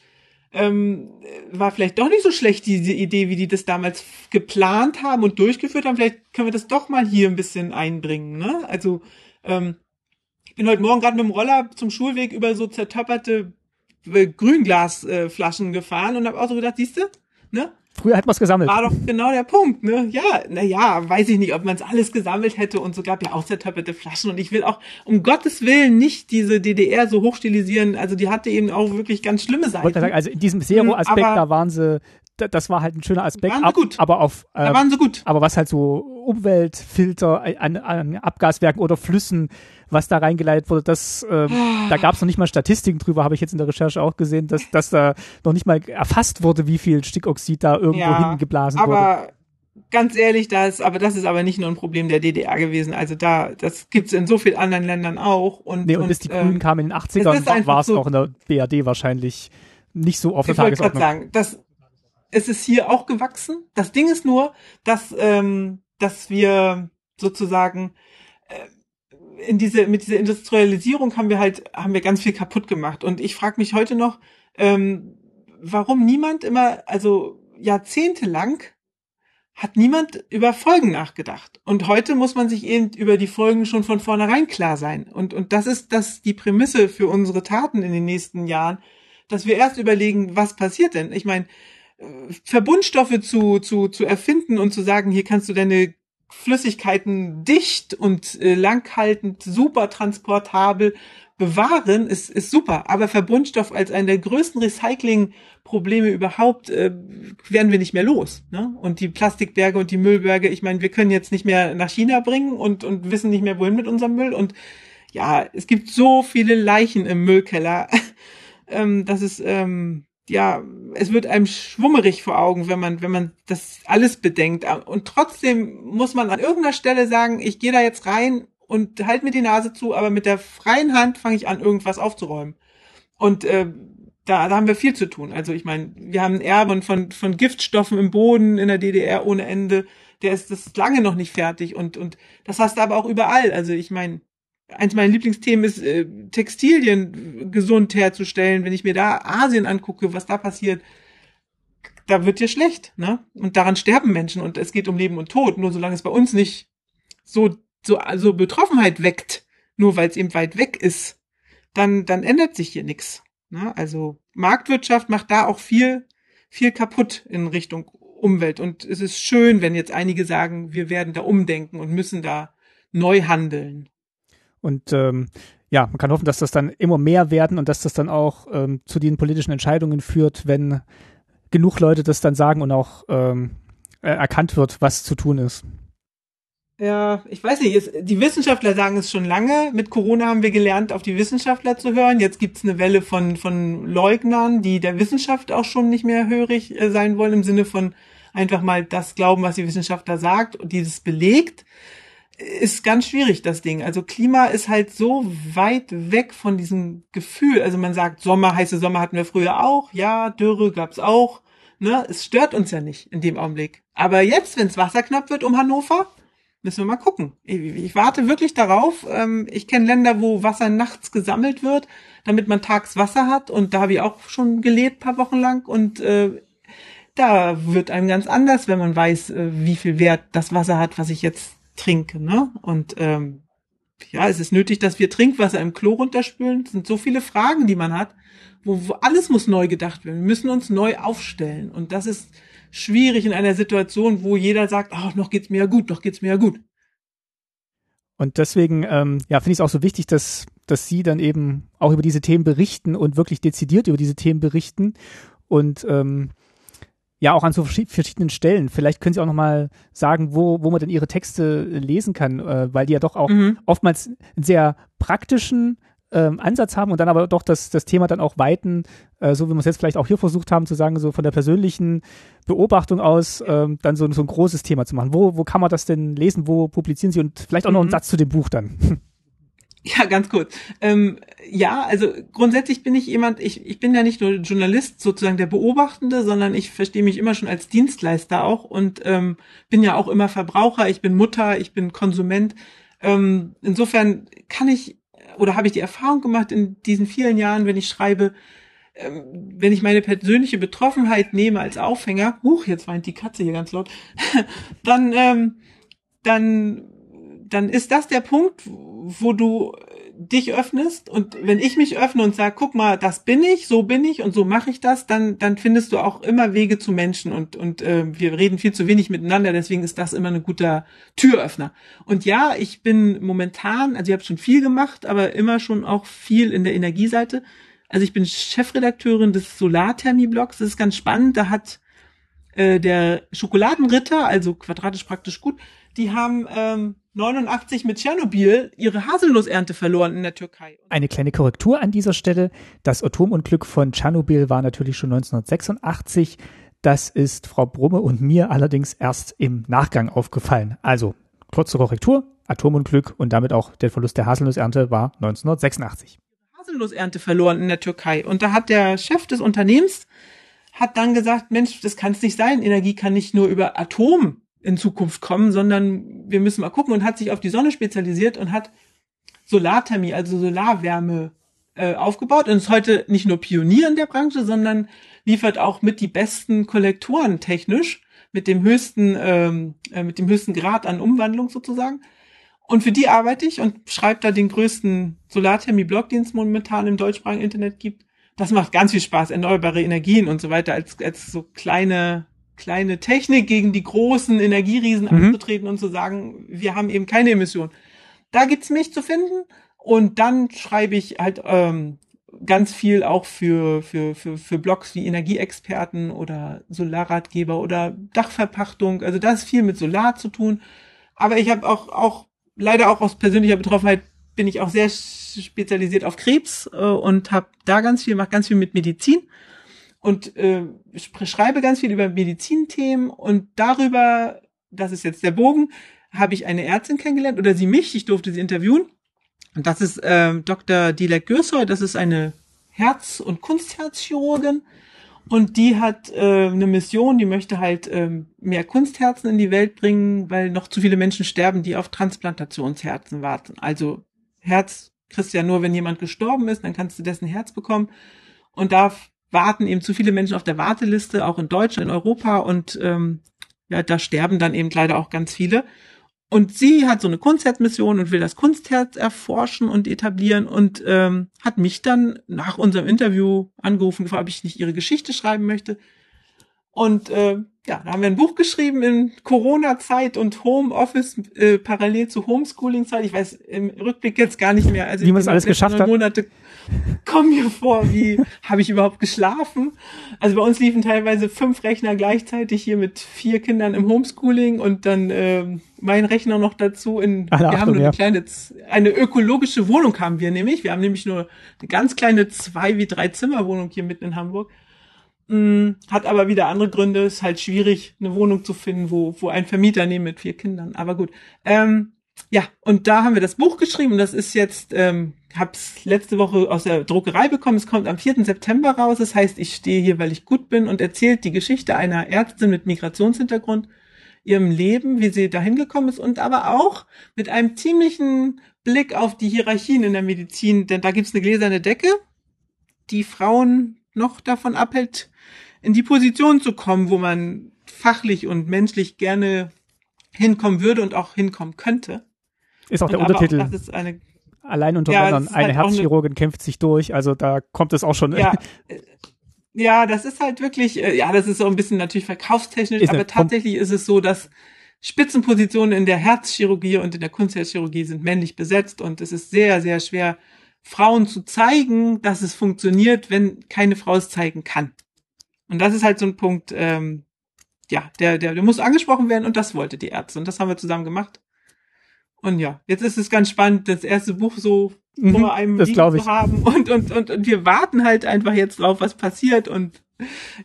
ähm, war vielleicht doch nicht so schlecht, diese Idee, wie die das damals geplant haben und durchgeführt haben. Vielleicht können wir das doch mal hier ein bisschen einbringen. Ne? Also ähm, ich bin heute Morgen gerade mit dem Roller zum Schulweg über so zertöpperte äh, Grünglasflaschen äh, gefahren und habe auch so gedacht, siehst du, ne? Früher hat man es gesammelt. War doch genau der Punkt, ne? Ja, na ja, weiß ich nicht, ob man es alles gesammelt hätte und so gab ja auch zertöpperte Flaschen und ich will auch um Gottes Willen nicht diese DDR so hochstilisieren. Also die hatte eben auch wirklich ganz schlimme Seiten. Wollte sagen, also in diesem Zero-Aspekt, da waren sie das war halt ein schöner Aspekt. Waren sie gut. Aber auf, äh, da waren sie gut. Aber was halt so Umweltfilter an, an Abgaswerken oder Flüssen, was da reingeleitet wurde, das, äh, da gab es noch nicht mal Statistiken drüber, habe ich jetzt in der Recherche auch gesehen, dass, dass da noch nicht mal erfasst wurde, wie viel Stickoxid da irgendwo ja, hinten geblasen aber wurde. Aber ganz ehrlich, das, aber das ist aber nicht nur ein Problem der DDR gewesen. Also da, das gibt's in so vielen anderen Ländern auch. Und, nee, und, und bis die Grünen ähm, kamen in den 80ern, war es so, auch in der BRD wahrscheinlich nicht so auf der Tagesordnung. Ich sagen, das, es ist hier auch gewachsen. Das Ding ist nur, dass, ähm, dass wir sozusagen in diese, mit dieser Industrialisierung haben wir halt, haben wir ganz viel kaputt gemacht. Und ich frage mich heute noch, ähm, warum niemand immer, also jahrzehntelang hat niemand über Folgen nachgedacht. Und heute muss man sich eben über die Folgen schon von vornherein klar sein. Und, und das ist das die Prämisse für unsere Taten in den nächsten Jahren, dass wir erst überlegen, was passiert denn? Ich meine, Verbundstoffe zu, zu, zu erfinden und zu sagen, hier kannst du deine Flüssigkeiten dicht und äh, langhaltend, super transportabel bewahren, ist, ist super. Aber Verbundstoff als einer der größten Recycling-Probleme überhaupt äh, werden wir nicht mehr los. Ne? Und die Plastikberge und die Müllberge, ich meine, wir können jetzt nicht mehr nach China bringen und, und wissen nicht mehr, wohin mit unserem Müll. Und ja, es gibt so viele Leichen im Müllkeller. ähm, das ist ähm, ja, es wird einem schwummerig vor Augen, wenn man, wenn man das alles bedenkt. Und trotzdem muss man an irgendeiner Stelle sagen, ich gehe da jetzt rein und halt mir die Nase zu, aber mit der freien Hand fange ich an, irgendwas aufzuräumen. Und äh, da, da haben wir viel zu tun. Also ich meine, wir haben ein Erbe von, von Giftstoffen im Boden in der DDR ohne Ende. Der ist das lange noch nicht fertig und, und das hast du aber auch überall. Also ich meine, eins meiner Lieblingsthemen ist, äh, Textilien gesund herzustellen. Wenn ich mir da Asien angucke, was da passiert, da wird dir schlecht, ne? Und daran sterben Menschen und es geht um Leben und Tod. Nur solange es bei uns nicht so, so, also Betroffenheit weckt, nur weil es eben weit weg ist, dann, dann ändert sich hier nichts. Ne? Also Marktwirtschaft macht da auch viel, viel kaputt in Richtung Umwelt. Und es ist schön, wenn jetzt einige sagen, wir werden da umdenken und müssen da neu handeln. Und ähm, ja, man kann hoffen, dass das dann immer mehr werden und dass das dann auch ähm, zu den politischen Entscheidungen führt, wenn genug Leute das dann sagen und auch ähm, erkannt wird, was zu tun ist. Ja, ich weiß nicht, es, die Wissenschaftler sagen es schon lange. Mit Corona haben wir gelernt, auf die Wissenschaftler zu hören. Jetzt gibt's eine Welle von, von Leugnern, die der Wissenschaft auch schon nicht mehr hörig äh, sein wollen, im Sinne von einfach mal das glauben, was die Wissenschaftler sagt und dieses belegt. Ist ganz schwierig, das Ding. Also Klima ist halt so weit weg von diesem Gefühl. Also man sagt, Sommer, heiße Sommer hatten wir früher auch. Ja, Dürre gab's auch. Ne? Es stört uns ja nicht in dem Augenblick. Aber jetzt, wenns Wasser knapp wird um Hannover, Müssen wir mal gucken. Ich, ich warte wirklich darauf. Ähm, ich kenne Länder, wo Wasser nachts gesammelt wird, damit man tags Wasser hat. Und da habe ich auch schon gelebt, paar Wochen lang. Und äh, da wird einem ganz anders, wenn man weiß, äh, wie viel Wert das Wasser hat, was ich jetzt trinke. Ne? Und ähm, ja, es ist nötig, dass wir Trinkwasser im Klo runterspülen. Es sind so viele Fragen, die man hat, wo, wo alles muss neu gedacht werden. Wir müssen uns neu aufstellen. Und das ist schwierig in einer Situation, wo jeder sagt, ach, noch geht's mir ja gut, noch geht's mir ja gut. Und deswegen, ähm, ja, finde ich es auch so wichtig, dass, dass Sie dann eben auch über diese Themen berichten und wirklich dezidiert über diese Themen berichten und ähm, ja auch an so verschiedenen Stellen. Vielleicht können Sie auch noch mal sagen, wo, wo man denn Ihre Texte lesen kann, äh, weil die ja doch auch mhm. oftmals einen sehr praktischen ähm, Ansatz haben und dann aber doch das, das Thema dann auch weiten, äh, so wie wir es jetzt vielleicht auch hier versucht haben zu sagen, so von der persönlichen Beobachtung aus, ähm, dann so, so ein großes Thema zu machen. Wo, wo kann man das denn lesen? Wo publizieren Sie? Und vielleicht auch noch einen mhm. Satz zu dem Buch dann. Ja, ganz kurz. Ähm, ja, also grundsätzlich bin ich jemand, ich, ich bin ja nicht nur Journalist, sozusagen der Beobachtende, sondern ich verstehe mich immer schon als Dienstleister auch und ähm, bin ja auch immer Verbraucher, ich bin Mutter, ich bin Konsument. Ähm, insofern kann ich oder habe ich die Erfahrung gemacht in diesen vielen Jahren, wenn ich schreibe, ähm, wenn ich meine persönliche Betroffenheit nehme als Aufhänger, huch, jetzt weint die Katze hier ganz laut, dann, ähm, dann, dann ist das der Punkt, wo du dich öffnest und wenn ich mich öffne und sage, guck mal, das bin ich, so bin ich und so mache ich das, dann dann findest du auch immer Wege zu Menschen und und äh, wir reden viel zu wenig miteinander, deswegen ist das immer ein guter Türöffner. Und ja, ich bin momentan, also ich habe schon viel gemacht, aber immer schon auch viel in der Energieseite. Also ich bin Chefredakteurin des Solarthermie-Blogs, das ist ganz spannend, da hat äh, der Schokoladenritter, also quadratisch praktisch gut, die haben ähm, 89 mit Tschernobyl ihre Haselnussernte verloren in der Türkei. Eine kleine Korrektur an dieser Stelle. Das Atomunglück von Tschernobyl war natürlich schon 1986. Das ist Frau Brumme und mir allerdings erst im Nachgang aufgefallen. Also, kurze Korrektur. Atomunglück und damit auch der Verlust der Haselnussernte war 1986. Haselnussernte verloren in der Türkei. Und da hat der Chef des Unternehmens hat dann gesagt, Mensch, das kann es nicht sein. Energie kann nicht nur über Atom in Zukunft kommen, sondern wir müssen mal gucken und hat sich auf die Sonne spezialisiert und hat Solarthermie, also Solarwärme äh, aufgebaut und ist heute nicht nur Pionier in der Branche, sondern liefert auch mit die besten Kollektoren technisch, mit dem höchsten, ähm, äh, mit dem höchsten Grad an Umwandlung sozusagen. Und für die arbeite ich und schreibe da den größten Solarthermie-Blog, den es momentan im deutschsprachigen Internet gibt. Das macht ganz viel Spaß, erneuerbare Energien und so weiter als, als so kleine kleine Technik gegen die großen Energieriesen mhm. anzutreten und zu sagen, wir haben eben keine Emission. Da gibt's mich zu finden und dann schreibe ich halt ähm, ganz viel auch für, für, für, für Blogs wie Energieexperten oder Solarratgeber oder Dachverpachtung. Also da ist viel mit Solar zu tun. Aber ich habe auch, auch leider auch aus persönlicher Betroffenheit bin ich auch sehr spezialisiert auf Krebs äh, und habe da ganz viel, mache ganz viel mit Medizin und äh, schreibe ganz viel über Medizinthemen und darüber, das ist jetzt der Bogen, habe ich eine Ärztin kennengelernt oder sie mich, ich durfte sie interviewen. Und das ist äh, Dr. Dilek Gürsoy, das ist eine Herz- und Kunstherzchirurgin. Und die hat äh, eine Mission, die möchte halt äh, mehr Kunstherzen in die Welt bringen, weil noch zu viele Menschen sterben, die auf Transplantationsherzen warten. Also Herz kriegst du ja nur, wenn jemand gestorben ist, dann kannst du dessen Herz bekommen. Und da warten eben zu viele Menschen auf der Warteliste, auch in Deutschland, in Europa und ähm, ja, da sterben dann eben leider auch ganz viele. Und sie hat so eine Kunstherzmission und will das Kunstherz erforschen und etablieren und ähm, hat mich dann nach unserem Interview angerufen, gefragt, ob ich nicht ihre Geschichte schreiben möchte. Und äh, ja, da haben wir ein Buch geschrieben in Corona-Zeit und Homeoffice äh, parallel zu Homeschooling-Zeit. Ich weiß im Rückblick jetzt gar nicht mehr. Also wie man es alles geschafft hat. Monate kommen mir vor, wie habe ich überhaupt geschlafen? Also bei uns liefen teilweise fünf Rechner gleichzeitig hier mit vier Kindern im Homeschooling und dann äh, mein Rechner noch dazu. In, Alle wir Achtung, haben nur ja. eine kleine, eine ökologische Wohnung haben wir nämlich. Wir haben nämlich nur eine ganz kleine zwei wie drei Zimmer Wohnung hier mitten in Hamburg. Mm, Hat aber wieder andere Gründe. Ist halt schwierig, eine Wohnung zu finden, wo, wo ein Vermieter nehmen mit vier Kindern. Aber gut. Ähm, ja, und da haben wir das Buch geschrieben. Das ist jetzt, ähm, hab's letzte Woche aus der Druckerei bekommen. Es kommt am 4. September raus. Das heißt, ich stehe hier, weil ich gut bin und erzählt die Geschichte einer Ärztin mit Migrationshintergrund, ihrem Leben, wie sie dahin gekommen ist und aber auch mit einem ziemlichen Blick auf die Hierarchien in der Medizin. Denn da gibt's eine gläserne Decke, die Frauen noch davon abhält, in die Position zu kommen, wo man fachlich und menschlich gerne hinkommen würde und auch hinkommen könnte. Ist auch der und Untertitel. Auch, eine, Allein unter Ja, Männern. Eine halt auch eine- Herzchirurgin kämpft sich durch. Also da kommt es auch schon. ja, äh, ja, das ist halt wirklich, äh, ja, das ist so ein bisschen natürlich verkaufstechnisch, Ist aber tatsächlich ist es so, dass Spitzenpositionen in der Herzchirurgie und in der Kunstherzchirurgie sind männlich besetzt und es ist sehr, sehr schwer, Frauen zu zeigen, dass es funktioniert, wenn keine Frau es zeigen kann. Und das ist halt so ein Punkt, ähm, ja, der, der, der muss angesprochen werden und das wollte die Ärzte und das haben wir zusammen gemacht. Und ja, jetzt ist es ganz spannend, das erste Buch so Mhm, vor einem das liegen glaube ich. zu haben und, und, und, und wir warten halt einfach jetzt drauf, was passiert und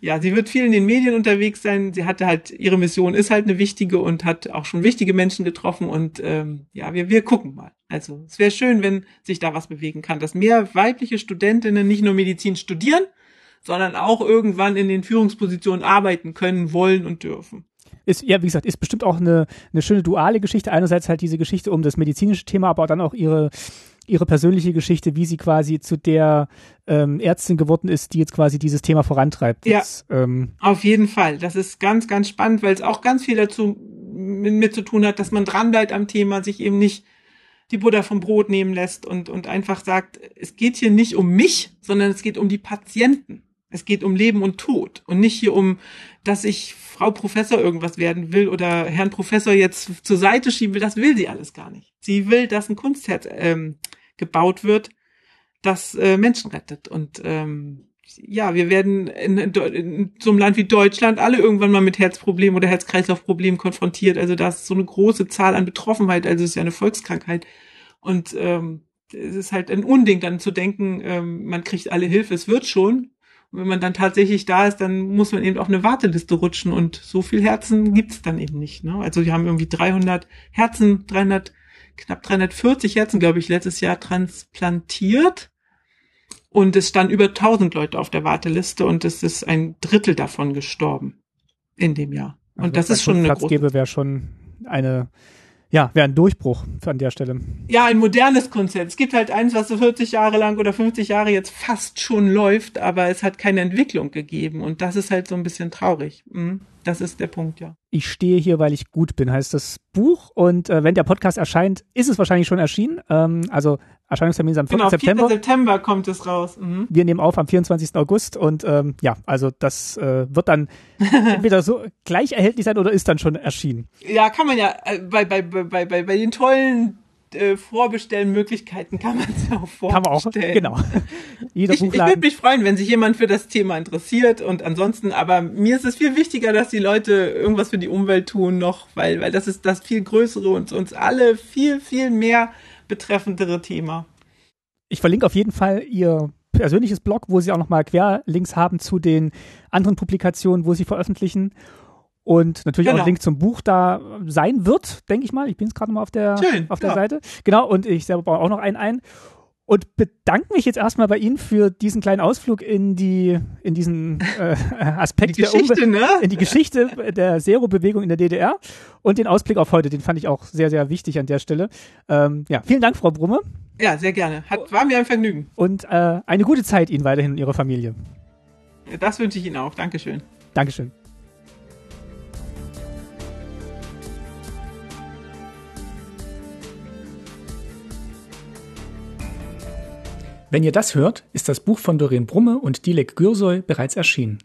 ja, sie wird viel in den Medien unterwegs sein. Sie hatte halt, ihre Mission ist halt eine wichtige und hat auch schon wichtige Menschen getroffen und ähm, ja, wir, wir gucken mal. Also es wäre schön, wenn sich da was bewegen kann, dass mehr weibliche Studentinnen nicht nur Medizin studieren, sondern auch irgendwann in den Führungspositionen arbeiten können, wollen und dürfen. Ist, ja, wie gesagt, ist bestimmt auch eine, eine schöne duale Geschichte. Einerseits halt diese Geschichte um das medizinische Thema, aber dann auch ihre, ihre persönliche Geschichte, wie sie quasi zu der ähm, Ärztin geworden ist, die jetzt quasi dieses Thema vorantreibt. Ja. Das, ähm, Auf jeden Fall. Das ist ganz, ganz spannend, weil es auch ganz viel dazu mit, mit zu tun hat, dass man dranbleibt am Thema, sich eben nicht die Butter vom Brot nehmen lässt und, und einfach sagt, es geht hier nicht um mich, sondern es geht um die Patienten. Es geht um Leben und Tod und nicht hier um, dass ich Frau Professor irgendwas werden will oder Herrn Professor jetzt zur Seite schieben will. Das will sie alles gar nicht. Sie will, dass ein Kunstherz ähm, gebaut wird, das äh, Menschen rettet. Und ähm, ja, wir werden in, in, in so einem Land wie Deutschland alle irgendwann mal mit Herzproblemen oder Herz-Kreislauf-Problemen konfrontiert. Also da ist so eine große Zahl an Betroffenheit, also es ist ja eine Volkskrankheit. Und ähm, es ist halt ein Unding, dann zu denken, ähm, man kriegt alle Hilfe, es wird schon. Und wenn man dann tatsächlich da ist, dann muss man eben auf eine Warteliste rutschen und so viel Herzen gibt's dann eben nicht. Ne? Also wir haben irgendwie 300 Herzen, 300, knapp 340 Herzen, glaube ich, letztes Jahr transplantiert. Und es standen über 1000 Leute auf der Warteliste und es ist ein Drittel davon gestorben in dem Jahr. Und also das wenn ist schon eine Platz große gäbe, wäre schon eine, ja, wäre ein Durchbruch an der Stelle. Ja, ein modernes Konzept. Es gibt halt eins, was so 40 Jahre lang oder 50 Jahre jetzt fast schon läuft, aber es hat keine Entwicklung gegeben. Und das ist halt so ein bisschen traurig. Mhm. Das ist der Punkt, ja. Ich stehe hier, weil ich gut bin, heißt das Buch. Und äh, wenn der Podcast erscheint, ist es wahrscheinlich schon erschienen. Ähm, also Erscheinungstermin ist am 4. Genau, 4. September. September kommt es raus. Mhm. Wir nehmen auf am 24. August und ähm, ja, also das äh, wird dann entweder so gleich erhältlich sein oder ist dann schon erschienen. Ja, kann man ja, äh, bei, bei, bei, bei, bei den tollen äh, Vorbestellmöglichkeiten kann man es ja auch vorbestellen. Kann man auch, genau. Jeder Ich, ich würde mich freuen, wenn sich jemand für das Thema interessiert und ansonsten, aber mir ist es viel wichtiger, dass die Leute irgendwas für die Umwelt tun noch, weil, weil das ist das viel größere und uns alle viel, viel mehr betreffendere Thema. Ich verlinke auf jeden Fall ihr persönliches Blog, wo sie auch nochmal Querlinks haben zu den anderen Publikationen, wo sie veröffentlichen. Und natürlich auch Genau. ein Link zum Buch da sein wird, denke ich mal. Ich bin jetzt gerade mal auf der, Schön, auf der ja. Seite. Genau, und ich selber baue auch noch einen ein. Und bedanke mich jetzt erstmal bei Ihnen für diesen kleinen Ausflug in die, in diesen äh, Aspekt Die der Umwelt. Geschichte, ne? in die Geschichte der Zero-Bewegung in der DDR und den Ausblick auf heute, den fand ich auch sehr, sehr wichtig an der Stelle. Ähm, ja, vielen Dank, Frau Brumme, Ja, sehr gerne. Hat, war mir ein Vergnügen. und äh, eine gute Zeit Ihnen weiterhin und Ihrer Familie. Das wünsche ich Ihnen auch. Dankeschön. Dankeschön. Wenn ihr das hört, ist das Buch von Doreen Brumme und Dilek Gürsoy bereits erschienen.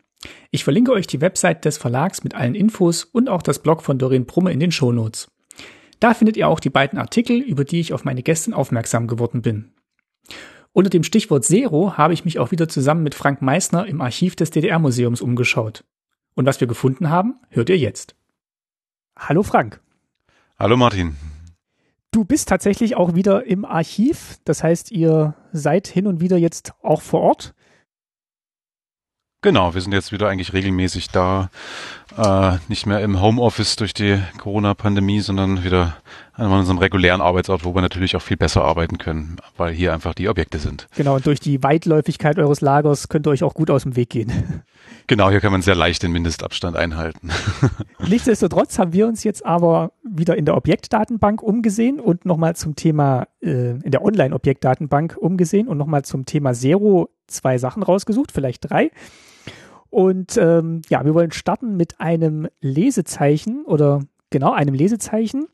Ich verlinke euch die Website des Verlags mit allen Infos und auch das Blog von Doreen Brumme in den Shownotes. Da findet ihr auch die beiden Artikel, über die ich auf meine Gästin aufmerksam geworden bin. Unter dem Stichwort Zero habe ich mich auch wieder zusammen mit Frank Meissner im Archiv des DDR-Museums umgeschaut. Und was wir gefunden haben, hört ihr jetzt. Hallo Frank. Hallo Martin. Du bist tatsächlich auch wieder im Archiv. Das heißt, ihr seid hin und wieder jetzt auch vor Ort. Genau, wir sind jetzt wieder eigentlich regelmäßig da, äh, nicht mehr im Homeoffice durch die Corona-Pandemie, sondern wieder an unserem regulären Arbeitsort, wo wir natürlich auch viel besser arbeiten können, weil hier einfach die Objekte sind. Genau, und durch die Weitläufigkeit eures Lagers könnt ihr euch auch gut aus dem Weg gehen. Genau, hier kann man sehr leicht den Mindestabstand einhalten. Nichtsdestotrotz haben wir uns jetzt aber wieder in der Objektdatenbank umgesehen und nochmal zum Thema, äh, in der Online-Objektdatenbank umgesehen und nochmal zum Thema Zero zwei Sachen rausgesucht, vielleicht drei. Und ähm, ja, wir wollen starten mit einem Lesezeichen oder genau einem Lesezeichen.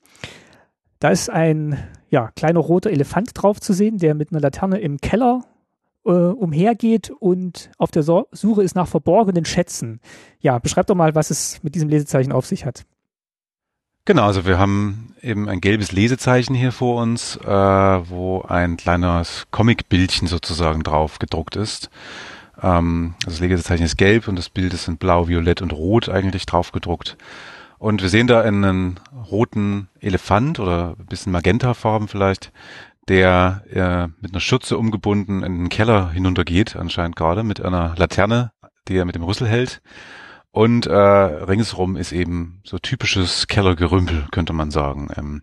Da ist ein ja, kleiner roter Elefant drauf zu sehen, der mit einer Laterne im Keller äh, umhergeht und auf der so Suche ist nach verborgenen Schätzen. Ja, beschreib doch mal, was es mit diesem Lesezeichen auf sich hat. Genau, also wir haben eben ein gelbes Lesezeichen hier vor uns, äh, wo ein kleines Comicbildchen sozusagen drauf gedruckt ist. Ähm, das Lesezeichen ist gelb und das Bild ist in blau, violett und rot eigentlich drauf gedruckt. Und wir sehen da einen roten Elefant oder ein bisschen Magentafarben vielleicht, der äh, mit einer Schürze umgebunden in den Keller hinuntergeht, anscheinend gerade, mit einer Laterne, die er mit dem Rüssel hält. Und äh, ringsrum ist eben so typisches Kellergerümpel, könnte man sagen. Ähm,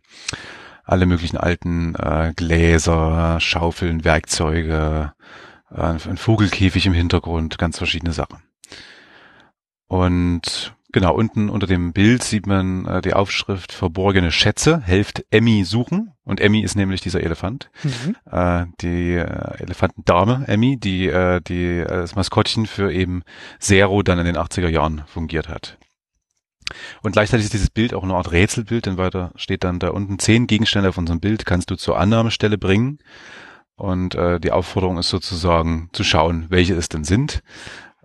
alle möglichen alten äh, Gläser, Schaufeln, Werkzeuge, äh, ein Vogelkäfig im Hintergrund, ganz verschiedene Sachen. Und genau, unten unter dem Bild sieht man äh, die Aufschrift Verborgene Schätze, helft Emmy suchen. Und Emmy ist nämlich dieser Elefant. Mhm. Äh, die äh, Elefantendame Emmy, die, äh, die äh, das Maskottchen für eben Zero dann in den 80er Jahren fungiert hat. Und gleichzeitig ist dieses Bild auch eine Art Rätselbild, denn weiter steht dann da unten zehn Gegenstände auf unserem Bild kannst du zur Annahmestelle bringen. Und äh, die Aufforderung ist sozusagen zu schauen, welche es denn sind.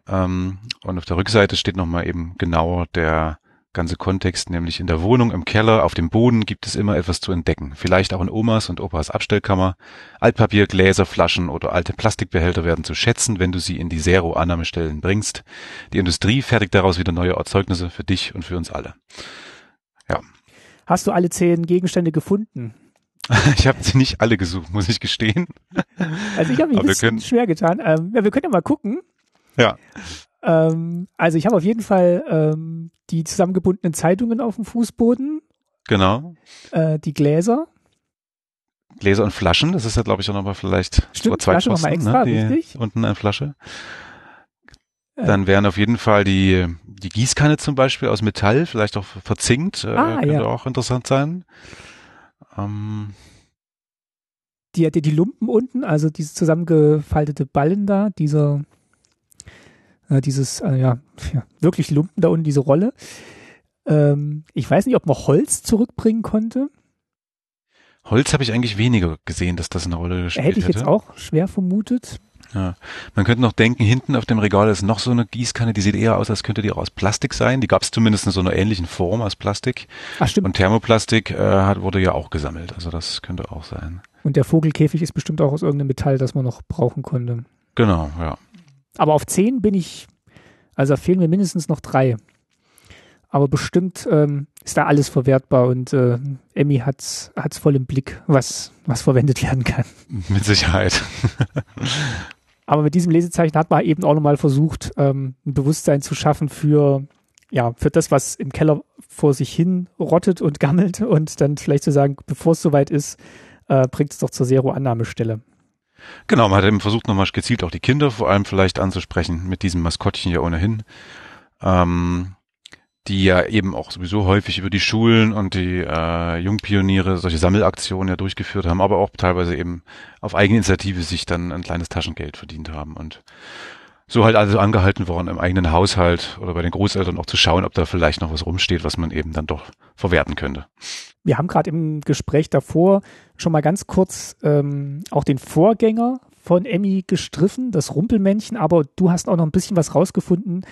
Ähm, und auf der Rückseite steht nochmal eben genauer der ganze Kontext, nämlich in der Wohnung, im Keller, auf dem Boden gibt es immer etwas zu entdecken. Vielleicht auch in Omas und Opas Abstellkammer. Altpapier, Gläser, Flaschen oder alte Plastikbehälter werden zu schätzen, wenn du sie in die Zero-Annahmestellen bringst. Die Industrie fertigt daraus wieder neue Erzeugnisse für dich und für uns alle. Ja. Hast du alle zehn Gegenstände gefunden? Ich habe sie nicht alle gesucht, muss ich gestehen. Also ich habe mich ein bisschen können, schwer getan. Ähm, ja, wir können ja mal gucken. Ja. Ähm, also ich habe auf jeden Fall ähm, die zusammengebundenen Zeitungen auf dem Fußboden. Genau. Äh, die Gläser. Gläser und Flaschen, das ist ja, glaube ich, auch nochmal vielleicht Stimmt, zwei Flasche Posten, extra, ne? die, richtig? Unten eine Flasche. Äh. Dann wären auf jeden Fall die, die Gießkanne zum Beispiel aus Metall, vielleicht auch verzinkt, äh, ah, könnte ja. auch interessant sein. Ähm, die, die, die Lumpen unten, also diese zusammengefaltete Ballen da, dieser, äh, dieses, äh, ja, ja, wirklich Lumpen da unten, diese Rolle. Ähm, ich weiß nicht, ob man Holz zurückbringen konnte. Holz habe ich eigentlich weniger gesehen, dass das eine Rolle gespielt hätte. Hätte ich jetzt auch schwer vermutet. Ja. Man könnte noch denken, hinten auf dem Regal ist noch so eine Gießkanne, die sieht eher aus, als könnte die auch aus Plastik sein. Die gab es zumindest in so einer ähnlichen Form aus Plastik. Ach, stimmt. Und Thermoplastik äh, hat, wurde ja auch gesammelt. Also das könnte auch sein. Und der Vogelkäfig ist bestimmt auch aus irgendeinem Metall, das man noch brauchen konnte. Genau, ja. Aber auf zehn bin ich, also fehlen mir mindestens noch drei. Aber bestimmt ähm, ist da alles verwertbar und äh, Emmy hat's hat's voll im Blick, was was verwendet werden kann. Mit Sicherheit. Aber mit diesem Lesezeichen hat man eben auch nochmal versucht, ähm, ein Bewusstsein zu schaffen für, ja, für das, was im Keller vor sich hin rottet und gammelt und dann vielleicht zu sagen, bevor es soweit ist, äh, bringt es doch zur Zero-Annahmestelle. Genau, man hat eben versucht, nochmal gezielt auch die Kinder vor allem vielleicht anzusprechen, mit diesem Maskottchen ja ohnehin. Ähm, die ja eben auch sowieso häufig über die Schulen und die äh, Jungpioniere solche Sammelaktionen ja durchgeführt haben, aber auch teilweise eben auf Eigeninitiative sich dann ein kleines Taschengeld verdient haben und so halt also angehalten worden, im eigenen Haushalt oder bei den Großeltern auch zu schauen, ob da vielleicht noch was rumsteht, was man eben dann doch verwerten könnte. Wir haben gerade im Gespräch davor schon mal ganz kurz ähm, auch den Vorgänger von Emmy gestriffen, das Rumpelmännchen, aber du hast auch noch ein bisschen was rausgefunden,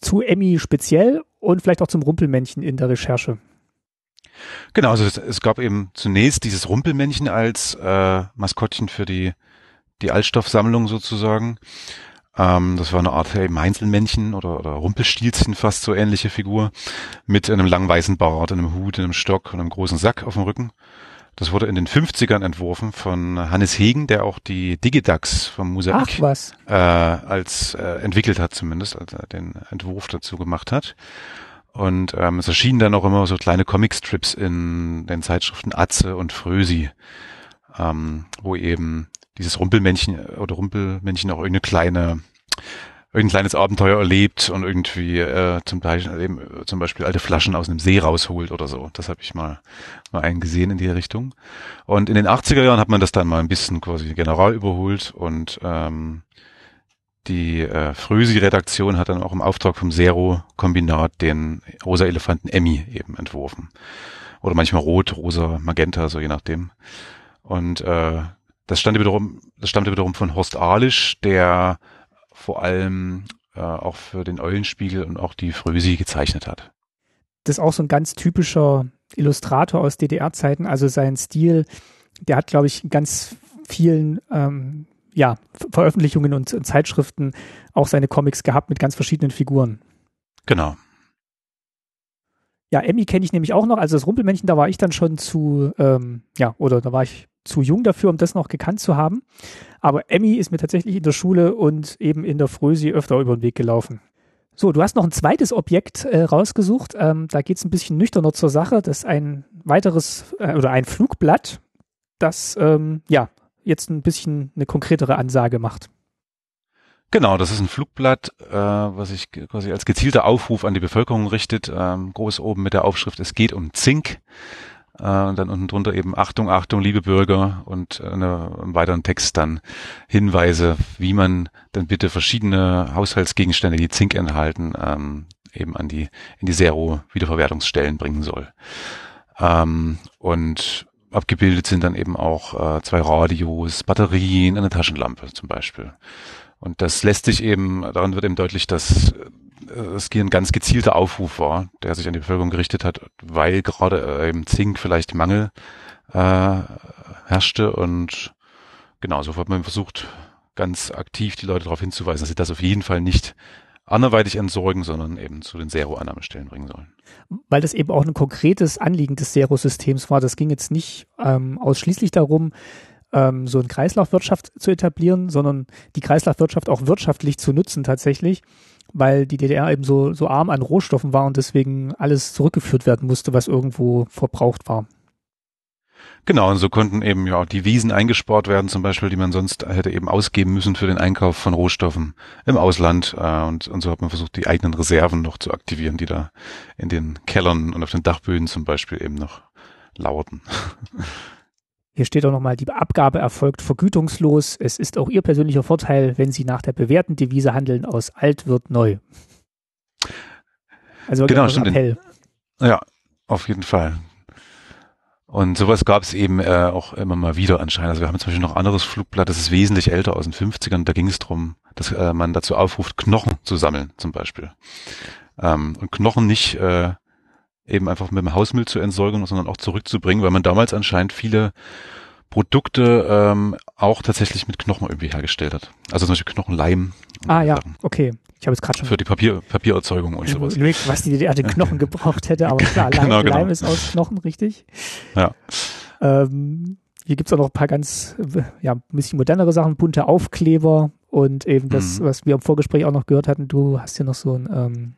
zu Emmy speziell und vielleicht auch zum Rumpelmännchen in der Recherche. Genau, also es, es gab eben zunächst dieses Rumpelmännchen als äh, Maskottchen für die, die Altstoffsammlung sozusagen. Ähm, das war eine Art hey, Meinzelmännchen oder, oder Rumpelstilzchen, fast so ähnliche Figur, mit einem langen weißen Bart, einem Hut, einem Stock und einem großen Sack auf dem Rücken. Das wurde in den 50ern entworfen von Hannes Hegen, der auch die Digidax vom Mosaik äh, als äh, entwickelt hat zumindest, als er den Entwurf dazu gemacht hat. Und ähm, es erschienen dann auch immer so kleine Comicstrips in den Zeitschriften Atze und Frösi, ähm, wo eben dieses Rumpelmännchen oder Rumpelmännchen auch irgendeine kleine irgendein kleines Abenteuer erlebt und irgendwie äh, zum, Beispiel, eben, zum Beispiel alte Flaschen aus einem See rausholt oder so. Das habe ich mal, mal einen gesehen in die Richtung. Und in den 80er Jahren hat man das dann mal ein bisschen quasi general überholt und ähm, die äh, Frösi-Redaktion hat dann auch im Auftrag vom Zero-Kombinat den rosa Elefanten Emmy eben entworfen. Oder manchmal rot, rosa, magenta, so je nachdem. Und äh, das stammte wiederum, das stammte wiederum von Horst Ahlisch, der vor allem äh, auch für den Eulenspiegel und auch die Frösi gezeichnet hat. Das ist auch so ein ganz typischer Illustrator aus DDR-Zeiten. Also sein Stil, der hat, glaube ich, ganz vielen ähm, ja, Veröffentlichungen und, und Zeitschriften auch seine Comics gehabt mit ganz verschiedenen Figuren. Genau. Ja, Emmy kenne ich nämlich auch noch. Also das Rumpelmännchen, da war ich dann schon zu, ähm, ja, oder da war ich zu jung dafür, um das noch gekannt zu haben. Aber Emmy ist mir tatsächlich in der Schule und eben in der Frösi öfter über den Weg gelaufen. So, du hast noch ein zweites Objekt äh, rausgesucht. Ähm, da geht es ein bisschen nüchterner zur Sache. Das ist ein weiteres äh, oder ein Flugblatt, das ähm, ja jetzt ein bisschen eine konkretere Ansage macht. Genau, das ist ein Flugblatt, äh, was sich quasi als gezielter Aufruf an die Bevölkerung richtet. Ähm, groß oben mit der Aufschrift, es geht um Zink. Äh, und dann unten drunter eben Achtung, Achtung, liebe Bürger und äh, eine, im weiteren Text dann Hinweise, wie man dann bitte verschiedene Haushaltsgegenstände, die Zink enthalten, ähm, eben an die, in die Zero-Wiederverwertungsstellen bringen soll. Ähm, und abgebildet sind dann eben auch äh, zwei Radios, Batterien, eine Taschenlampe zum Beispiel. Und das lässt sich eben, daran wird eben deutlich, dass es hier ein ganz gezielter Aufruf war, der sich an die Bevölkerung gerichtet hat, weil gerade äh, im Zink vielleicht Mangel äh, herrschte und genau, so hat man versucht, ganz aktiv die Leute darauf hinzuweisen, dass sie das auf jeden Fall nicht anderweitig entsorgen, sondern eben zu den Zero-Annahmestellen bringen sollen. Weil das eben auch ein konkretes Anliegen des Zero-Systems war. Das ging jetzt nicht ähm, ausschließlich darum, ähm, so eine Kreislaufwirtschaft zu etablieren, sondern die Kreislaufwirtschaft auch wirtschaftlich zu nutzen tatsächlich, weil die DDR eben so, so arm an Rohstoffen war und deswegen alles zurückgeführt werden musste, was irgendwo verbraucht war. Genau, und so konnten eben ja die Wiesen eingespart werden, zum Beispiel, die man sonst hätte eben ausgeben müssen für den Einkauf von Rohstoffen im Ausland. Äh, und, und so hat man versucht, die eigenen Reserven noch zu aktivieren, die da in den Kellern und auf den Dachböden zum Beispiel eben noch lauerten. Hier steht auch nochmal, die Abgabe erfolgt vergütungslos. Es ist auch Ihr persönlicher Vorteil, wenn Sie nach der bewährten Devise handeln, aus alt wird neu. Also genau, stimmt. Appell. Ja, auf jeden Fall. Und sowas gab es eben äh, auch immer mal wieder anscheinend. Also wir haben zum Beispiel noch ein anderes Flugblatt, das ist wesentlich älter aus den 50ern. Da ging es darum, dass äh, man dazu aufruft, Knochen zu sammeln zum Beispiel. Ähm, und Knochen nicht äh, eben einfach mit dem Hausmüll zu entsorgen, sondern auch zurückzubringen, weil man damals anscheinend viele Produkte ähm, auch tatsächlich mit Knochen irgendwie hergestellt hat. Also zum Beispiel Knochenleim. Ah ja, Sachen. okay. Ich habe es gerade schon. Für die Papier, Papiererzeugung und sowas. Überlegt, was die DDR den Knochen gebraucht hätte, aber klar, Leim, genau, genau. Leim ist aus Knochen, richtig? Ja. Ähm, hier gibt's auch noch ein paar ganz, ja, ein bisschen modernere Sachen, bunte Aufkleber und eben das, mhm. was wir im Vorgespräch auch noch gehört hatten, du hast hier noch so ein ähm,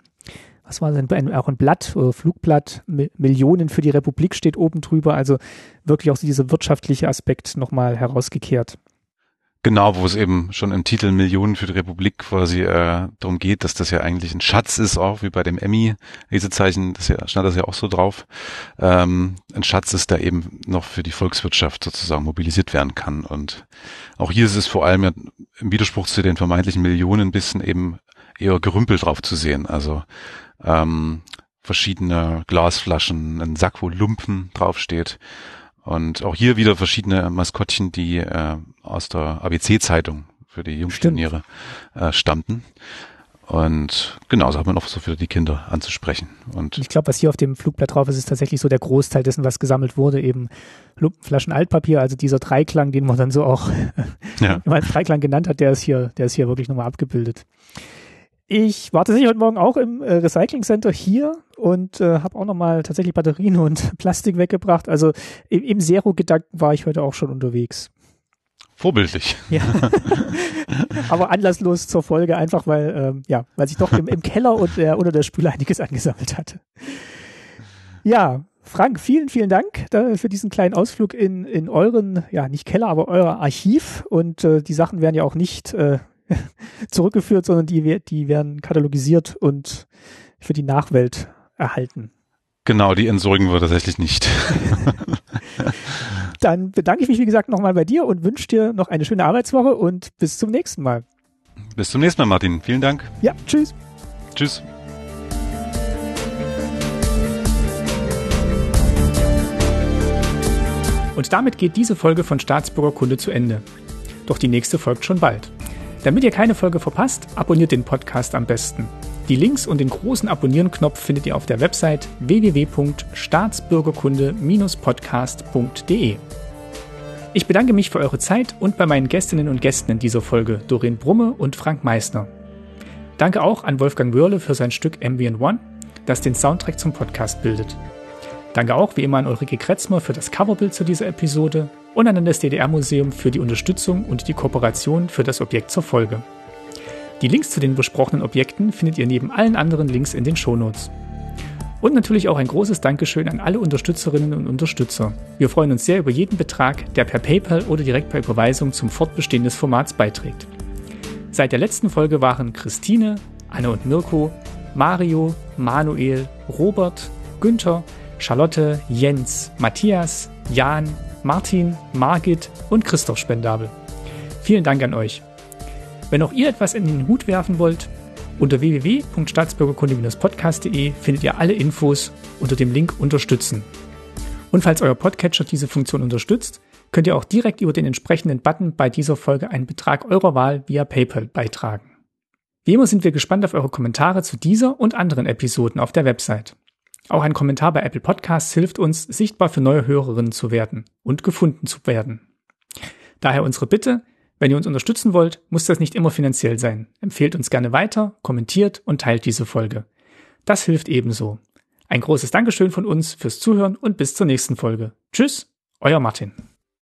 was war das, ein, auch ein Blatt, äh, Flugblatt, Millionen für die Republik steht oben drüber, also wirklich auch dieser wirtschaftliche Aspekt nochmal herausgekehrt. Genau, wo es eben schon im Titel Millionen für die Republik quasi äh, darum geht, dass das ja eigentlich ein Schatz ist, auch wie bei dem Emmy-Lesezeichen, das ja, stand das ja auch so drauf. Ähm, ein Schatz ist, der eben noch für die Volkswirtschaft sozusagen mobilisiert werden kann. Und auch hier ist es vor allem ja im Widerspruch zu den vermeintlichen Millionen ein bisschen eben eher Gerümpel drauf zu sehen. Also ähm, verschiedene Glasflaschen, ein Sack, wo Lumpen draufsteht. Und auch hier wieder verschiedene Maskottchen, die äh, aus der ABC-Zeitung für die Jungpioniere äh, stammten. Und genauso hat man auch so wieder die Kinder anzusprechen. Und ich glaube, was hier auf dem Flugblatt drauf ist, ist tatsächlich so der Großteil dessen, was gesammelt wurde, eben Lumpenflaschen Altpapier, also dieser Dreiklang, den man dann so auch ja. als Dreiklang genannt hat, der ist hier, der ist hier wirklich nochmal abgebildet. Ich war tatsächlich heute Morgen auch im äh, Recycling Center hier und äh, habe auch nochmal tatsächlich Batterien und Plastik weggebracht. Also im, im Zero-Gedanken war ich heute auch schon unterwegs. Vorbildlich. Ja. Aber anlasslos zur Folge, einfach weil, ähm, ja, weil sich doch im, im Keller und der, unter der Spüle einiges angesammelt hatte. Ja, Frank, vielen, vielen Dank da, für diesen kleinen Ausflug in, in euren, ja, nicht Keller, aber euer Archiv. Und äh, die Sachen werden ja auch nicht äh, zurückgeführt, sondern die, die werden katalogisiert und für die Nachwelt erhalten. Genau, die entsorgen wir tatsächlich nicht. Dann bedanke ich mich, wie gesagt, nochmal bei dir und wünsche dir noch eine schöne Arbeitswoche und bis zum nächsten Mal. Bis zum nächsten Mal, Martin. Vielen Dank. Ja, tschüss. Tschüss. Und damit geht diese Folge von Staatsbürgerkunde zu Ende. Doch die nächste folgt schon bald. Damit ihr keine Folge verpasst, abonniert den Podcast am besten. Die Links und den großen Abonnieren-Knopf findet ihr auf der Website www.staatsbürgerkunde-podcast.de. Ich bedanke mich für eure Zeit und bei meinen Gästinnen und Gästen in dieser Folge, Doreen Brumme und Frank Meissner. Danke auch an Wolfgang Wörle für sein Stück Ambient One, das den Soundtrack zum Podcast bildet. Danke auch wie immer an Ulrike Kretzmer für das Coverbild zu dieser Episode und an das DDR-Museum für die Unterstützung und die Kooperation für das Objekt zur Folge. Die Links zu den besprochenen Objekten findet ihr neben allen anderen Links in den Shownotes. Und natürlich auch ein großes Dankeschön an alle Unterstützerinnen und Unterstützer. Wir freuen uns sehr über jeden Betrag, der per PayPal oder direkt per Überweisung zum Fortbestehen des Formats beiträgt. Seit der letzten Folge waren Christine, Anne und Mirko, Mario, Manuel, Robert, Günther, Charlotte, Jens, Matthias, Jan, Martin, Margit und Christoph spendabel. Vielen Dank an euch. Wenn auch ihr etwas in den Hut werfen wollt, unter www.staatsbürgerkunde-podcast.de findet ihr alle Infos unter dem Link Unterstützen. Und falls euer Podcatcher diese Funktion unterstützt, könnt ihr auch direkt über den entsprechenden Button bei dieser Folge einen Betrag eurer Wahl via PayPal beitragen. Wie immer sind wir gespannt auf eure Kommentare zu dieser und anderen Episoden auf der Website. Auch ein Kommentar bei Apple Podcasts hilft uns, sichtbar für neue Hörerinnen zu werden und gefunden zu werden. Daher unsere Bitte, wenn ihr uns unterstützen wollt, muss das nicht immer finanziell sein. Empfehlt uns gerne weiter, kommentiert und teilt diese Folge. Das hilft ebenso. Ein großes Dankeschön von uns fürs Zuhören und bis zur nächsten Folge. Tschüss, euer Martin.